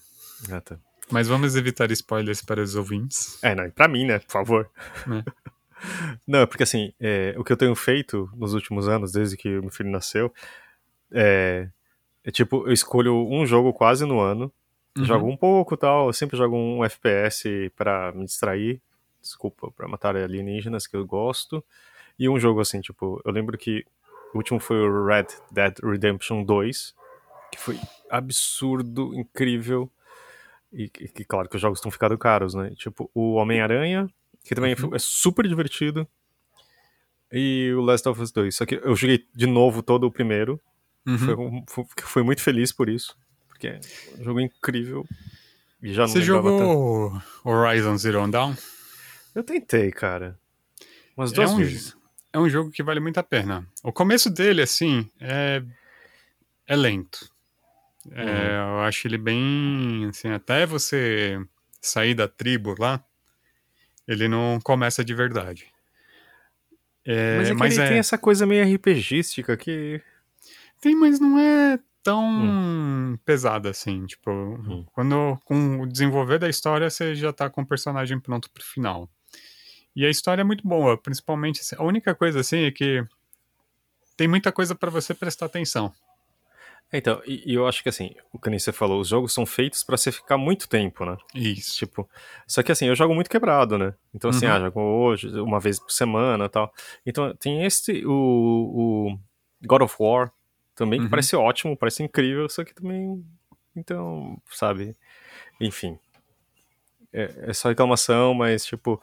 Ah, tá. Mas vamos evitar spoilers para os ouvintes. É, não, e pra mim, né, por favor. Né? Não, porque assim, é, o que eu tenho feito nos últimos anos, desde que o meu filho nasceu, é, é tipo, eu escolho um jogo quase no ano, Uhum. jogo um pouco tal, eu sempre jogo um FPS pra me distrair, desculpa, pra matar alienígenas que eu gosto, e um jogo assim, tipo, eu lembro que o último foi o Red Dead Redemption 2, que foi absurdo, incrível, e que, claro que os jogos estão ficando caros, né? Tipo, o Homem-Aranha, que também Uhum. é super divertido, e o Last of Us 2. Só que eu joguei de novo todo o primeiro, Uhum. foi, foi, fui muito feliz por isso, porque é um jogo incrível, e já não Você lembrava tanto. jogou Horizon Zero Dawn? Eu tentei, cara, umas É duas um vezes. É um jogo que vale muito a pena. O começo dele, assim, é, é lento. É, Uhum. Eu acho ele bem. Assim, até você sair da tribo lá, ele não começa de verdade. É, mas é que mas ele é- tem essa coisa meio RPGística que. Tem, mas não é tão Hum. pesada assim. Tipo, quando com o desenvolver da história, você já tá com o personagem pronto pro final. E a história é muito boa, principalmente. assim, A única coisa assim é que tem muita coisa pra você prestar atenção. Então, e, e eu acho que assim, o que nem você falou, os jogos são feitos pra você ficar muito tempo, né? Isso. Tipo, só que assim, eu jogo muito quebrado, né? Então, assim, Uhum. ah, jogo hoje, uma vez por semana e tal. Então, tem este, o, o God of War também, que Uhum. parece ótimo, parece incrível, só que também. Então, sabe? Enfim. É, é só reclamação, mas, tipo.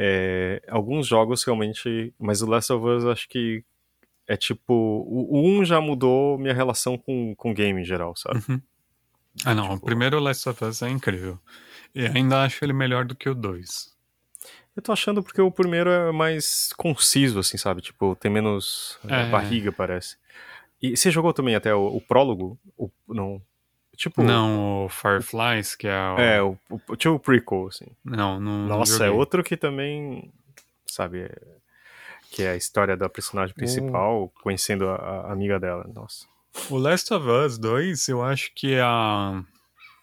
É, alguns jogos realmente. Mas o Last of Us, acho que. É tipo. O, o 1 já mudou minha relação com, com game em geral, sabe? Uhum. Ah, não. o Tipo- primeiro Last of Us é incrível. E ainda acho ele melhor do que o 2. Eu tô achando porque o primeiro é mais conciso, assim, sabe? Tipo, tem menos é, É. barriga, parece. E você jogou também até o, o prólogo? O, não. Tipo. Não, o Fireflies, que é o. É, o, o, tipo o prequel, assim. Não, não. não Nossa, é joguei. outro que também. Sabe? é- que é a história da personagem principal conhecendo a, a amiga dela. Nossa. O Last of Us 2, eu acho que a...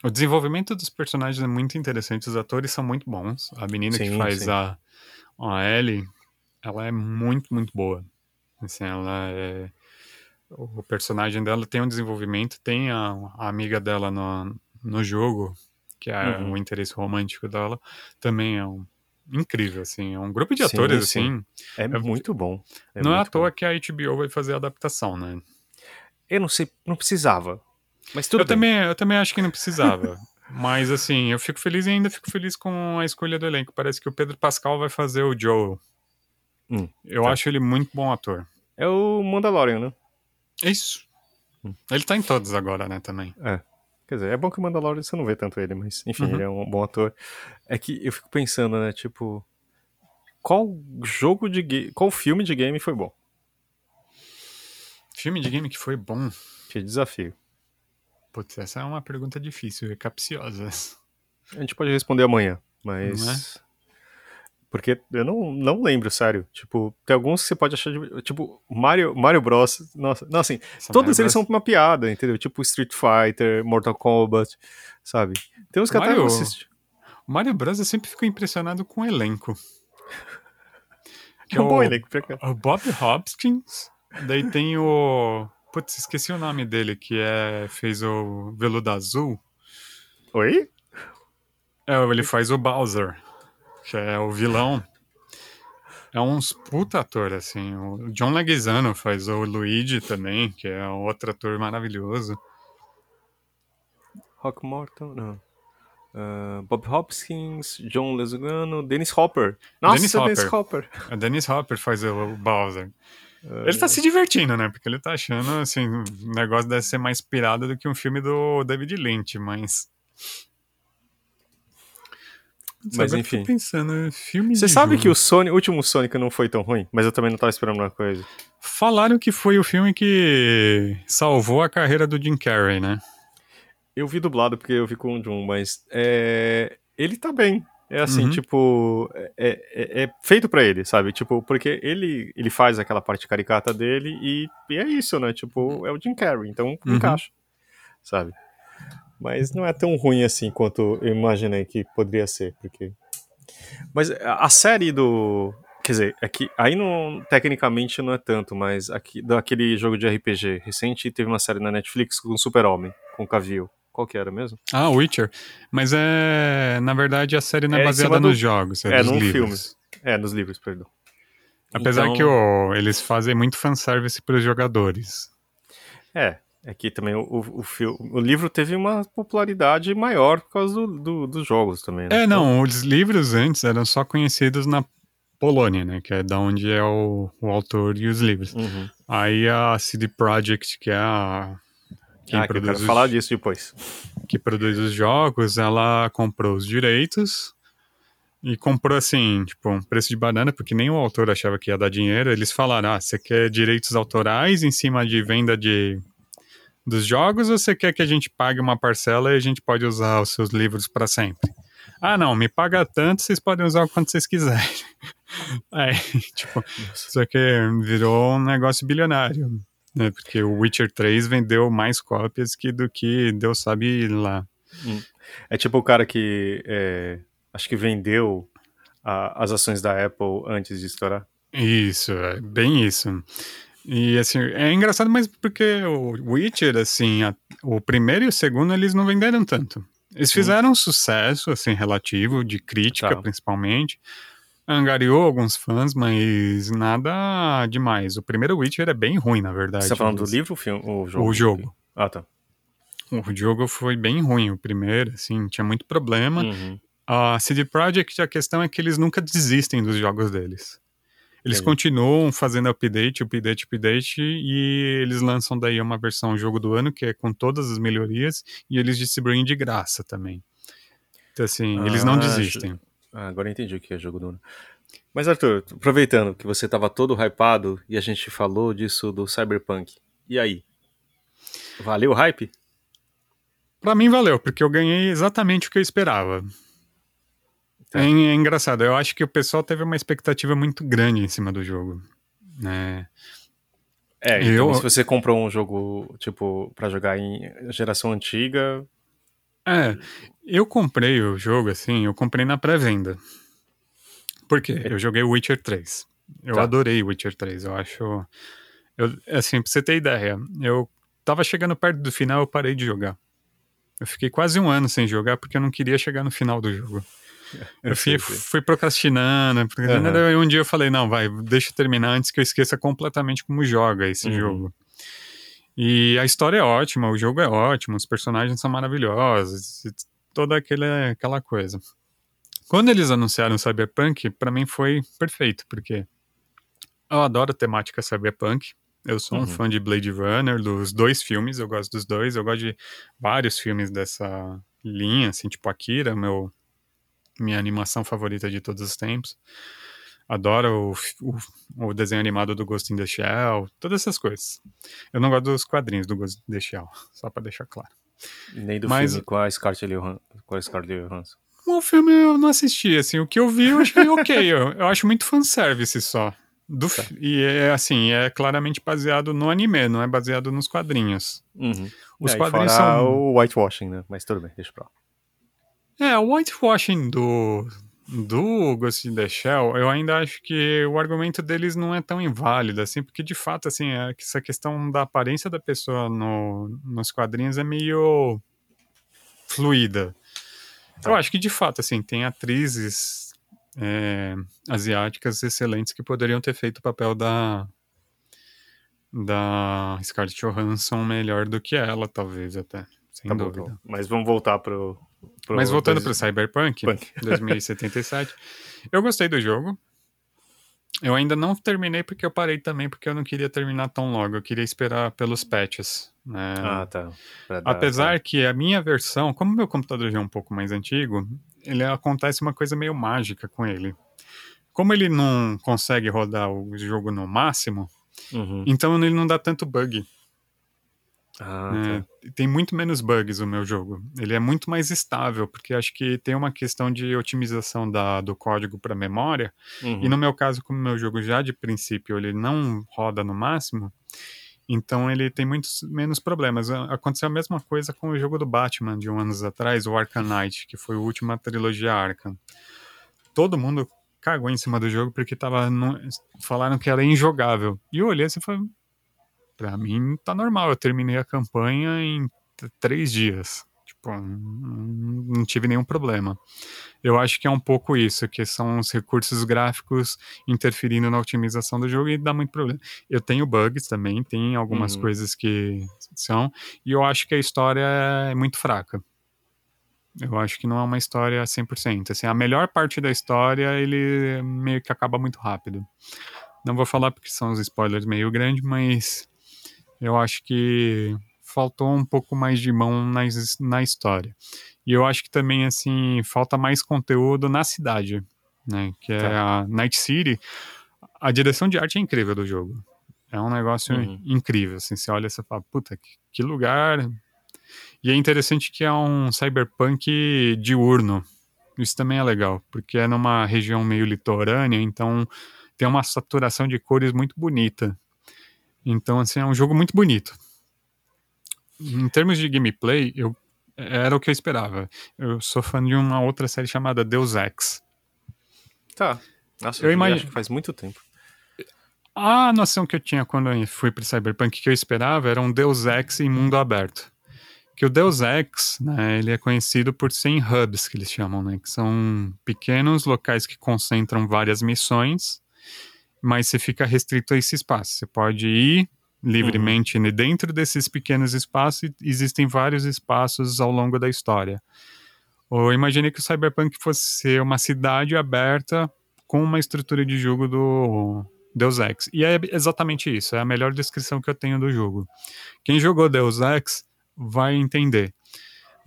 o desenvolvimento dos personagens é muito interessante. Os atores são muito bons. A menina que Sim, faz sim. a, a Ellie, ela é muito, muito boa. Assim, ela é... O personagem dela tem um desenvolvimento, tem a, a amiga dela no, no jogo, que é Uhum. o interesse romântico dela, também é um... incrível, assim. É um grupo de Sim, atores, sim. assim. É Eu- muito bom. É não é à muito toa bom. que a HBO vai fazer a adaptação, né? Eu não sei, não precisava. Mas tudo eu, bem. também, eu também acho que não precisava. Mas assim, eu fico feliz e ainda fico feliz com a escolha do elenco. Parece que o Pedro Pascal vai fazer o Joel. Hum, eu tá. acho ele muito bom ator. É o Mandalorian, né? É isso. Ele tá em todos agora, né, também. É. Quer dizer, é bom que o Mandalorian você não vê tanto ele, mas enfim, Uhum. ele é um bom ator. É que eu fico pensando, né, tipo, qual jogo de game, qual filme de game foi bom? Filme de game que foi bom. Que desafio. Putz, essa é uma pergunta difícil e capciosa. A gente pode responder amanhã, mas é? Porque eu não, não lembro, sério. Tipo, tem alguns que você pode achar de... tipo Mario, Mario Bros. Nossa, não assim, Essa todos Mario eles Bros- são uma piada, entendeu? Tipo Street Fighter, Mortal Kombat, sabe? Tem uns que até Mario- eu assisti. O Mario Bros. eu sempre fico impressionado com o elenco. É um bom elenco pra cá. O Bob Hopkins, daí tem o. Putz, esqueci o nome dele, que é fez o Veludo Azul. Oi? É, ele faz o Bowser, que é o vilão. É uns puta ator, assim. O John Leguizano faz o Luigi também, que é outro ator maravilhoso. Rock Morton, não. Ah, Bob Hopkins, John Leguizamo, Dennis Hopper. Nossa, Dennis Dennis Hopper. A Dennis Hopper faz o, o Bowser. Ele tá se divertindo, né? Porque ele tá achando, assim, o negócio deve ser mais pirado do que um filme do David Lynch, mas... Mas, Agora eu tô enfim. pensando, filme Você sabe jogo. que o, Sonic, o último Sonic não foi tão ruim, mas eu também não tava esperando uma coisa. Falaram que foi o filme que salvou a carreira do Jim Carrey, né? Eu vi dublado porque eu vi com o Jun, mas é, ele tá bem. É assim, Uhum. tipo, é, é- é feito pra ele, sabe? Tipo, porque ele, ele faz aquela parte caricata dele e, e é isso, né? Tipo, é o Jim Carrey, então Uhum. encaixa, sabe? Mas não é tão ruim assim quanto eu imaginei que poderia ser, porque... Mas a série do... Quer dizer, é que aí não, tecnicamente não é tanto, mas aqui, daquele jogo de RPG recente teve uma série na Netflix com Super-Homem, com o Cavill. Qual que era mesmo? Ah, Witcher. Mas é. Na verdade, a série não é, É baseada do- nos jogos, é, é, num livros. É, nos livros, perdão. Apesar Então- que o- eles fazem muito fanservice pros jogadores. É, é que também o, o, o, o livro teve uma popularidade maior por causa do, do- dos jogos também. né? É, não, os livros antes eram só conhecidos na Polônia, né? Que é da onde é o, o autor e os livros. Uhum. Aí a CD Projekt, que é a. Quem ah, que eu produz quero os- falar disso depois. que produz os jogos, ela comprou os direitos e comprou assim, tipo, um preço de banana, porque nem o autor achava que ia dar dinheiro. Eles falaram: ah, você quer direitos autorais em cima de venda de dos jogos ou você quer que a gente pague uma parcela e a gente pode usar os seus livros para sempre? ah, não, me paga tanto, vocês podem usar o quanto vocês quiserem. Aí, tipo, só que virou um negócio bilionário, né? Porque o Witcher 3 vendeu mais cópias que do que Deus sabe lá. Hum. É tipo o cara que é, acho que vendeu a, as ações da Apple antes de estourar. Isso, é bem isso. E assim, é engraçado, mas porque o Witcher, assim, a, o primeiro e o segundo eles não venderam tanto. Eles fizeram um sucesso, assim, relativo, de crítica Tá. principalmente. Angariou alguns fãs, mas nada demais. O primeiro Witcher é bem ruim, na verdade. Você tá falando do Mas livro ou filme, ou jogo? O jogo. Ah, tá. O jogo foi bem ruim, o primeiro, assim, tinha muito problema. Uhum. A CD Projekt, a questão é que eles nunca desistem dos jogos deles. Eles Entendi. continuam fazendo update, update, update, e eles lançam daí uma versão jogo do ano, que é com todas as melhorias, e eles distribuem de graça também. Então, assim, eles não Ah, desistem. Ah, agora eu entendi o que é jogo do ano. Mas, Arthur, aproveitando que você tava todo hypado e a gente falou disso do Cyberpunk. E aí? Valeu o hype? Pra mim valeu, porque eu ganhei exatamente o que eu esperava. Tá. É, é engraçado, eu acho que o pessoal teve uma expectativa muito grande em cima do jogo. né? É, então Eu- se você comprou um jogo, tipo, pra jogar em geração antiga, É, eu comprei o jogo assim, eu comprei na pré-venda. Por quê? Eu joguei Witcher 3. Eu Tá. adorei Witcher 3, eu acho. Eu, assim, pra você ter ideia, eu tava chegando perto do final, eu parei de jogar. Eu fiquei quase um ano sem jogar porque eu não queria chegar no final do jogo. Eu fui, fui procrastinando, procrastinando, Aham. e um dia eu falei, não, vai, deixa eu terminar antes que eu esqueça completamente como joga esse Uhum. jogo. E a história é ótima, o jogo é ótimo, os personagens são maravilhosos, toda aquela, aquela coisa. Quando eles anunciaram Cyberpunk, pra mim foi perfeito, porque eu adoro a temática Cyberpunk. Eu sou um Uhum. fã de Blade Runner, dos dois filmes, eu gosto dos dois. Eu gosto de vários filmes dessa linha, assim, tipo Akira, meu, minha animação favorita de todos os tempos. Adoro o, o, o desenho animado do Ghost in the Shell, todas essas coisas. Eu não gosto dos quadrinhos do Ghost in the Shell, só pra deixar claro. nem do Mas- filme com a Scarlett Johansson. O filme eu não assisti, assim, o que eu vi eu achei ok, eu, eu acho muito fanservice só. Do, Tá. E é assim, é claramente baseado no anime, não é baseado nos quadrinhos. Uhum. Os É, quadrinhos são. o whitewashing, né? Mas tudo bem, deixa pra lá. É, o whitewashing do, do Ghost in the Shell, eu ainda acho que o argumento deles não é tão inválido, assim, porque de fato, assim, é essa questão da aparência da pessoa no, nos quadrinhos é meio fluida. Tá. Eu acho que de fato, assim, tem atrizes é, asiáticas excelentes que poderiam ter feito o papel da da Scarlett Johansson melhor do que ela, talvez até, sem Tá dúvida. bom. Mas vamos voltar pro. Pro Mas voltando dois- para Cyberpunk Punk. 2077, eu gostei do jogo. Eu ainda não terminei porque eu parei também, porque eu não queria terminar tão logo. Eu queria esperar pelos patches. né? Ah, tá. Dar- Apesar que a minha versão, como meu computador já é um pouco mais antigo, ele acontece uma coisa meio mágica com ele. Como ele não consegue rodar o jogo no máximo, Uhum. então ele não dá tanto bug. Ah, né? tá. Tem muito menos bugs o meu jogo. Ele é muito mais estável, porque acho que tem uma questão de otimização da, do código para memória. Uhum. E no meu caso, como meu jogo já de princípio ele não roda no máximo, então ele tem muitos menos problemas. Aconteceu a mesma coisa com o jogo do Batman de um anos atrás, o Arkham Knight, que foi a última trilogia Arkham. Todo mundo cagou em cima do jogo porque tava no- falaram que era injogável. E eu olhei assim e falei, pra mim tá normal, eu terminei a campanha em três dias. Tipo, não, não tive nenhum problema. Eu acho que é um pouco isso, que são os recursos gráficos interferindo na otimização do jogo e dá muito problema. Eu tenho bugs também, tem algumas Uhum. coisas que são, e eu acho que a história é muito fraca. Eu acho que não é uma história 100%. Assim, a melhor parte da história, ele meio que acaba muito rápido. Não vou falar porque são os spoilers meio grandes, mas eu acho que faltou um pouco mais de mão na, na história. E eu acho que também, assim, falta mais conteúdo na cidade, né? Que é Tá. a Night City. A direção de arte é incrível do jogo. É um negócio Uhum. incrível, assim, você olha e você fala, puta, que, que lugar... E é interessante que é um cyberpunk diurno, Isso também é legal, porque é numa região meio litorânea, então tem uma saturação de cores muito bonita. Então, assim, é um jogo muito bonito. Em termos de gameplay, eu, era o que eu esperava. Eu sou fã de uma outra série chamada Deus Ex. Tá. Nossa, eu, eu imagino que faz muito tempo. A noção que eu tinha quando eu fui para Cyberpunk que eu esperava era um Deus Ex em mundo aberto. Que o Deus Ex, né, ele é conhecido por ser em hubs, que eles chamam, né, que são pequenos locais que concentram várias missões, mas você fica restrito a esse espaço. Você pode ir livremente uhum. dentro desses pequenos espaços e existem vários espaços ao longo da história. Ou imaginei que o Cyberpunk fosse ser uma cidade aberta com uma estrutura de jogo do Deus Ex. E é exatamente isso, é a melhor descrição que eu tenho do jogo. Quem jogou Deus Ex vai entender.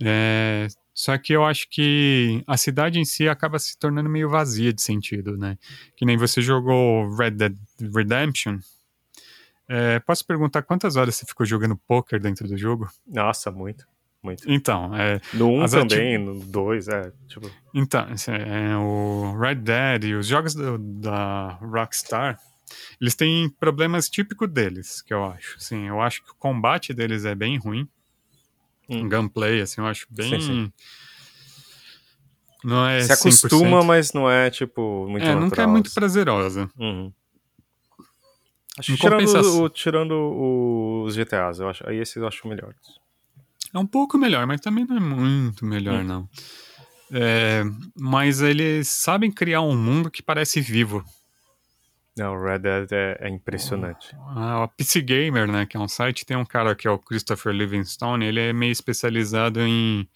É, só que eu acho que a cidade em si acaba se tornando meio vazia de sentido, né? Que nem você jogou Red Dead Redemption. É, posso perguntar quantas horas você ficou jogando poker dentro do jogo? Nossa, muito. Muito. Então, é. No 1 um também, ati... no 2, é. Tipo... Então, é, o Red Dead e os jogos do, da Rockstar eles têm problemas típicos deles, que eu acho. Assim, eu acho que o combate deles é bem ruim. Hum. Gameplay, assim, eu acho bem. Sim, sim. Não é Se acostuma, mas não é, tipo, muito É, natural, nunca é muito prazerosa. Uhum. Acho que tirando, o, tirando os GTAs, eu acho, aí esses eu acho melhores. É um pouco melhor, mas também não é muito melhor, hum. não. É, mas eles sabem criar um mundo que parece vivo. Não, o Red Dead é, é impressionante. Ah, o PC Gamer, né, que é um site, tem um cara que é o Christopher Livingstone, ele é meio especializado em,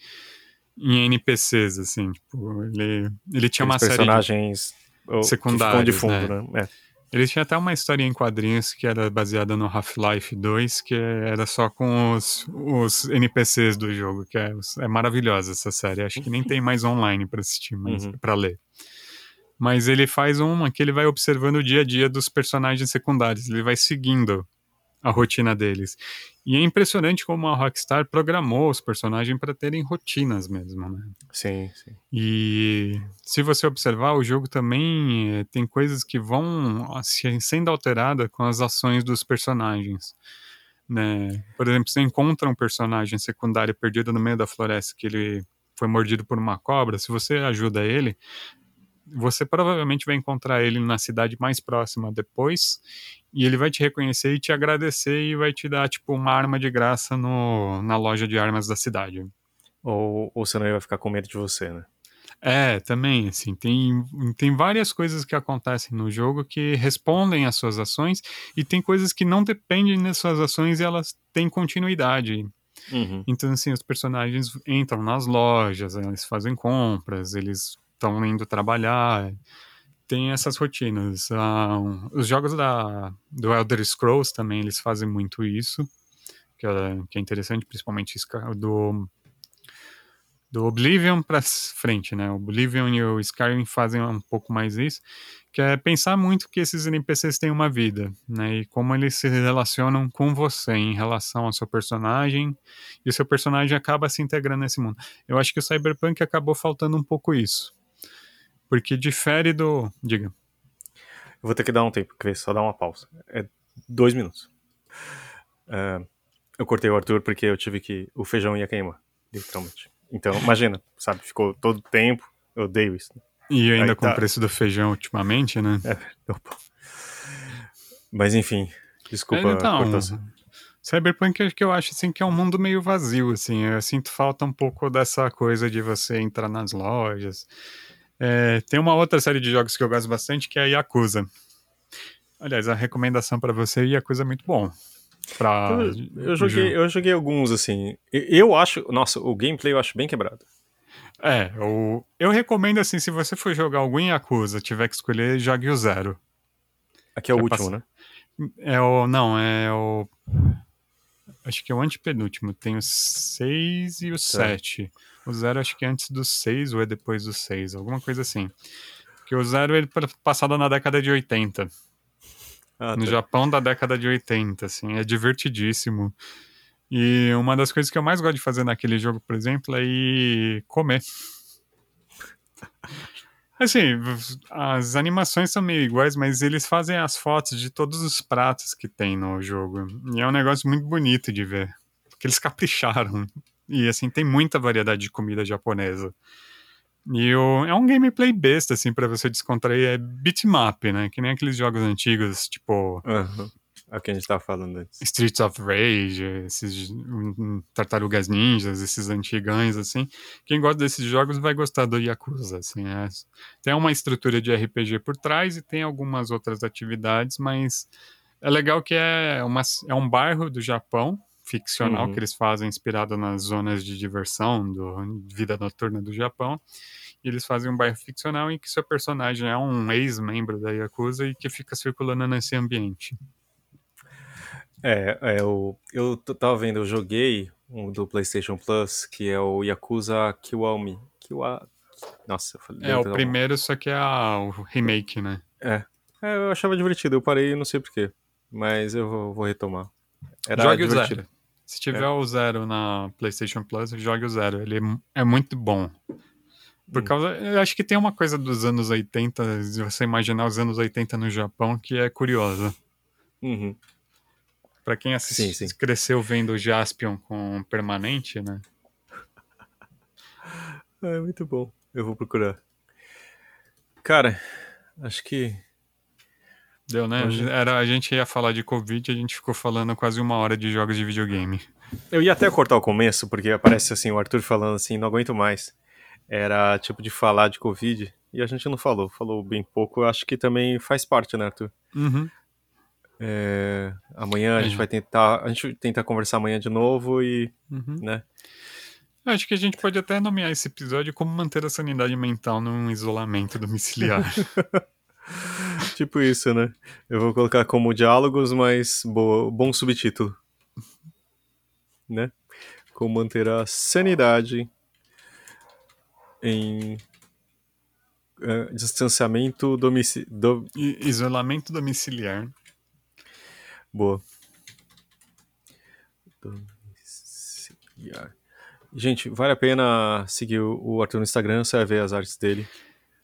em NPCs, assim, tipo, ele, ele tinha uma personagens série secundários, de fundo, né? né? É. Ele tinha até uma historinha em quadrinhos que era baseada no Half-Life 2, que era só com os, os NPCs do jogo, que é, é maravilhosa essa série. Acho que nem tem mais online para assistir, mas uhum. para ler mas ele faz uma que ele vai observando o dia a dia dos personagens secundários, ele vai seguindo a rotina deles. E é impressionante como a Rockstar programou os personagens para terem rotinas mesmo, né? Sim, sim. E se você observar, o jogo também é, tem coisas que vão sendo alteradas com as ações dos personagens. Né? Por exemplo, você encontra um personagem secundário perdido no meio da floresta que ele foi mordido por uma cobra, se você ajuda ele, você provavelmente vai encontrar ele na cidade mais próxima depois e ele vai te reconhecer e te agradecer e vai te dar tipo uma arma de graça no, na loja de armas da cidade. Ou, ou senão ele vai ficar com medo de você, né? É, também, assim, tem, tem várias coisas que acontecem no jogo que respondem às suas ações e tem coisas que não dependem das suas ações e elas têm continuidade. Uhum. Então, assim, os personagens entram nas lojas, eles fazem compras, eles estão indo trabalhar. Tem essas rotinas. Ah, os jogos da, do Elder Scrolls também, eles fazem muito isso, que é, que é interessante, principalmente do, do Oblivion para frente, né? O Oblivion e o Skyrim fazem um pouco mais isso, que é pensar muito que esses NPCs têm uma vida, né? E como eles se relacionam com você em relação ao seu personagem, e o seu personagem acaba se integrando nesse mundo. Eu acho que o Cyberpunk acabou faltando um pouco isso. Porque difere do. Diga. Eu vou ter que dar um tempo, quer só dar uma pausa. É dois minutos. Uh, eu cortei o Arthur porque eu tive que. O feijão ia queimar, literalmente. Então, imagina, sabe? Ficou todo o tempo. Eu odeio isso. E ainda Aí, com tá... o preço do feijão ultimamente, né? É, opa. Mas enfim, desculpa. É, então, Cyberpunk é que eu acho assim que é um mundo meio vazio, assim. Eu sinto falta um pouco dessa coisa de você entrar nas lojas, é, tem uma outra série de jogos que eu gosto bastante, que é a Yakuza. Aliás, a recomendação para você é Yakuza é muito bom. Pra... Eu, eu joguei, eu joguei alguns, assim. Eu acho. Nossa, o gameplay eu acho bem quebrado. É, eu, eu recomendo assim, se você for jogar algum Yakuza, tiver que escolher, jogue o zero. Aqui é o último, né? É o. Não, é o. Acho que é o antepenúltimo. Tem o 6 e o 7. O zero acho que é antes do 6 ou é depois do 6, alguma coisa assim. Porque o zero ele passado na década de 80. Ah, no tá. Japão da década de 80, assim, é divertidíssimo. E uma das coisas que eu mais gosto de fazer naquele jogo, por exemplo, é ir comer. Assim, as animações são meio iguais, mas eles fazem as fotos de todos os pratos que tem no jogo. E é um negócio muito bonito de ver. Porque eles capricharam. E assim, tem muita variedade de comida japonesa. E o, é um gameplay besta, assim, para você descontrair. É bitmap, né? Que nem aqueles jogos antigos, tipo. Uhum. É o que a gente tava falando antes. Streets of Rage, esses um, Tartarugas Ninjas, esses antigães, assim. Quem gosta desses jogos vai gostar do Yakuza, assim. É, tem uma estrutura de RPG por trás e tem algumas outras atividades, mas é legal que é, uma, é um bairro do Japão, ficcional, uhum. que eles fazem inspirado nas zonas de diversão, do vida noturna do Japão. E eles fazem um bairro ficcional em que seu personagem é um ex-membro da Yakuza e que fica circulando nesse ambiente. É, é o, eu tava vendo, eu joguei um do PlayStation Plus, que é o Yakuza Kiwami. Kiwa... Nossa, eu falei. É, o primeiro, só que é a, o remake, né? É. é. Eu achava divertido, eu parei não sei porquê. Mas eu vou, vou retomar. Era Jogue divertido. o zero. Se tiver é. o zero na PlayStation Plus, jogue o zero. Ele é, é muito bom. Por hum. causa. Eu acho que tem uma coisa dos anos 80, de você imaginar os anos 80 no Japão, que é curiosa. Uhum. Pra quem assiste, sim, sim. cresceu vendo Jaspion com permanente, né? É muito bom. Eu vou procurar. Cara, acho que. Deu, né? Hoje... Era, a gente ia falar de Covid a gente ficou falando quase uma hora de jogos de videogame. Eu ia até cortar o começo, porque aparece assim, o Arthur falando assim, não aguento mais. Era tipo de falar de Covid, e a gente não falou, falou bem pouco. Eu acho que também faz parte, né, Arthur? Uhum. É, amanhã a gente vai tentar. A gente tenta conversar amanhã de novo e. Uhum. né? Acho que a gente pode até nomear esse episódio como manter a sanidade mental num isolamento domiciliar. tipo isso, né? Eu vou colocar como diálogos, mas boa, bom subtítulo. Né? Como manter a sanidade em uh, distanciamento domiciliar. Do... Isolamento domiciliar. Boa. Gente, vale a pena seguir o Arthur no Instagram, você vai ver as artes dele.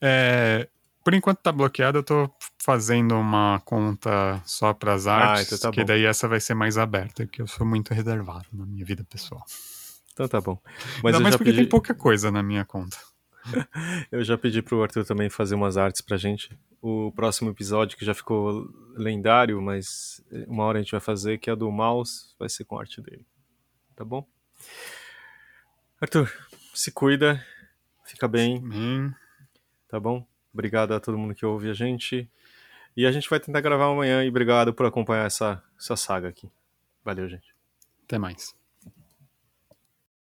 É, por enquanto tá bloqueado, eu tô fazendo uma conta só para as artes, ah, então tá que bom. daí essa vai ser mais aberta, que eu sou muito reservado na minha vida pessoal. Então tá bom. Mas Ainda mais porque pedi... tem pouca coisa na minha conta. eu já pedi pro Arthur também fazer umas artes pra gente o próximo episódio, que já ficou lendário, mas uma hora a gente vai fazer, que é a do mouse, vai ser com a arte dele. Tá bom? Arthur, se cuida, fica bem. Sim. Tá bom? Obrigado a todo mundo que ouve a gente. E a gente vai tentar gravar amanhã e obrigado por acompanhar essa, essa saga aqui. Valeu, gente. Até mais.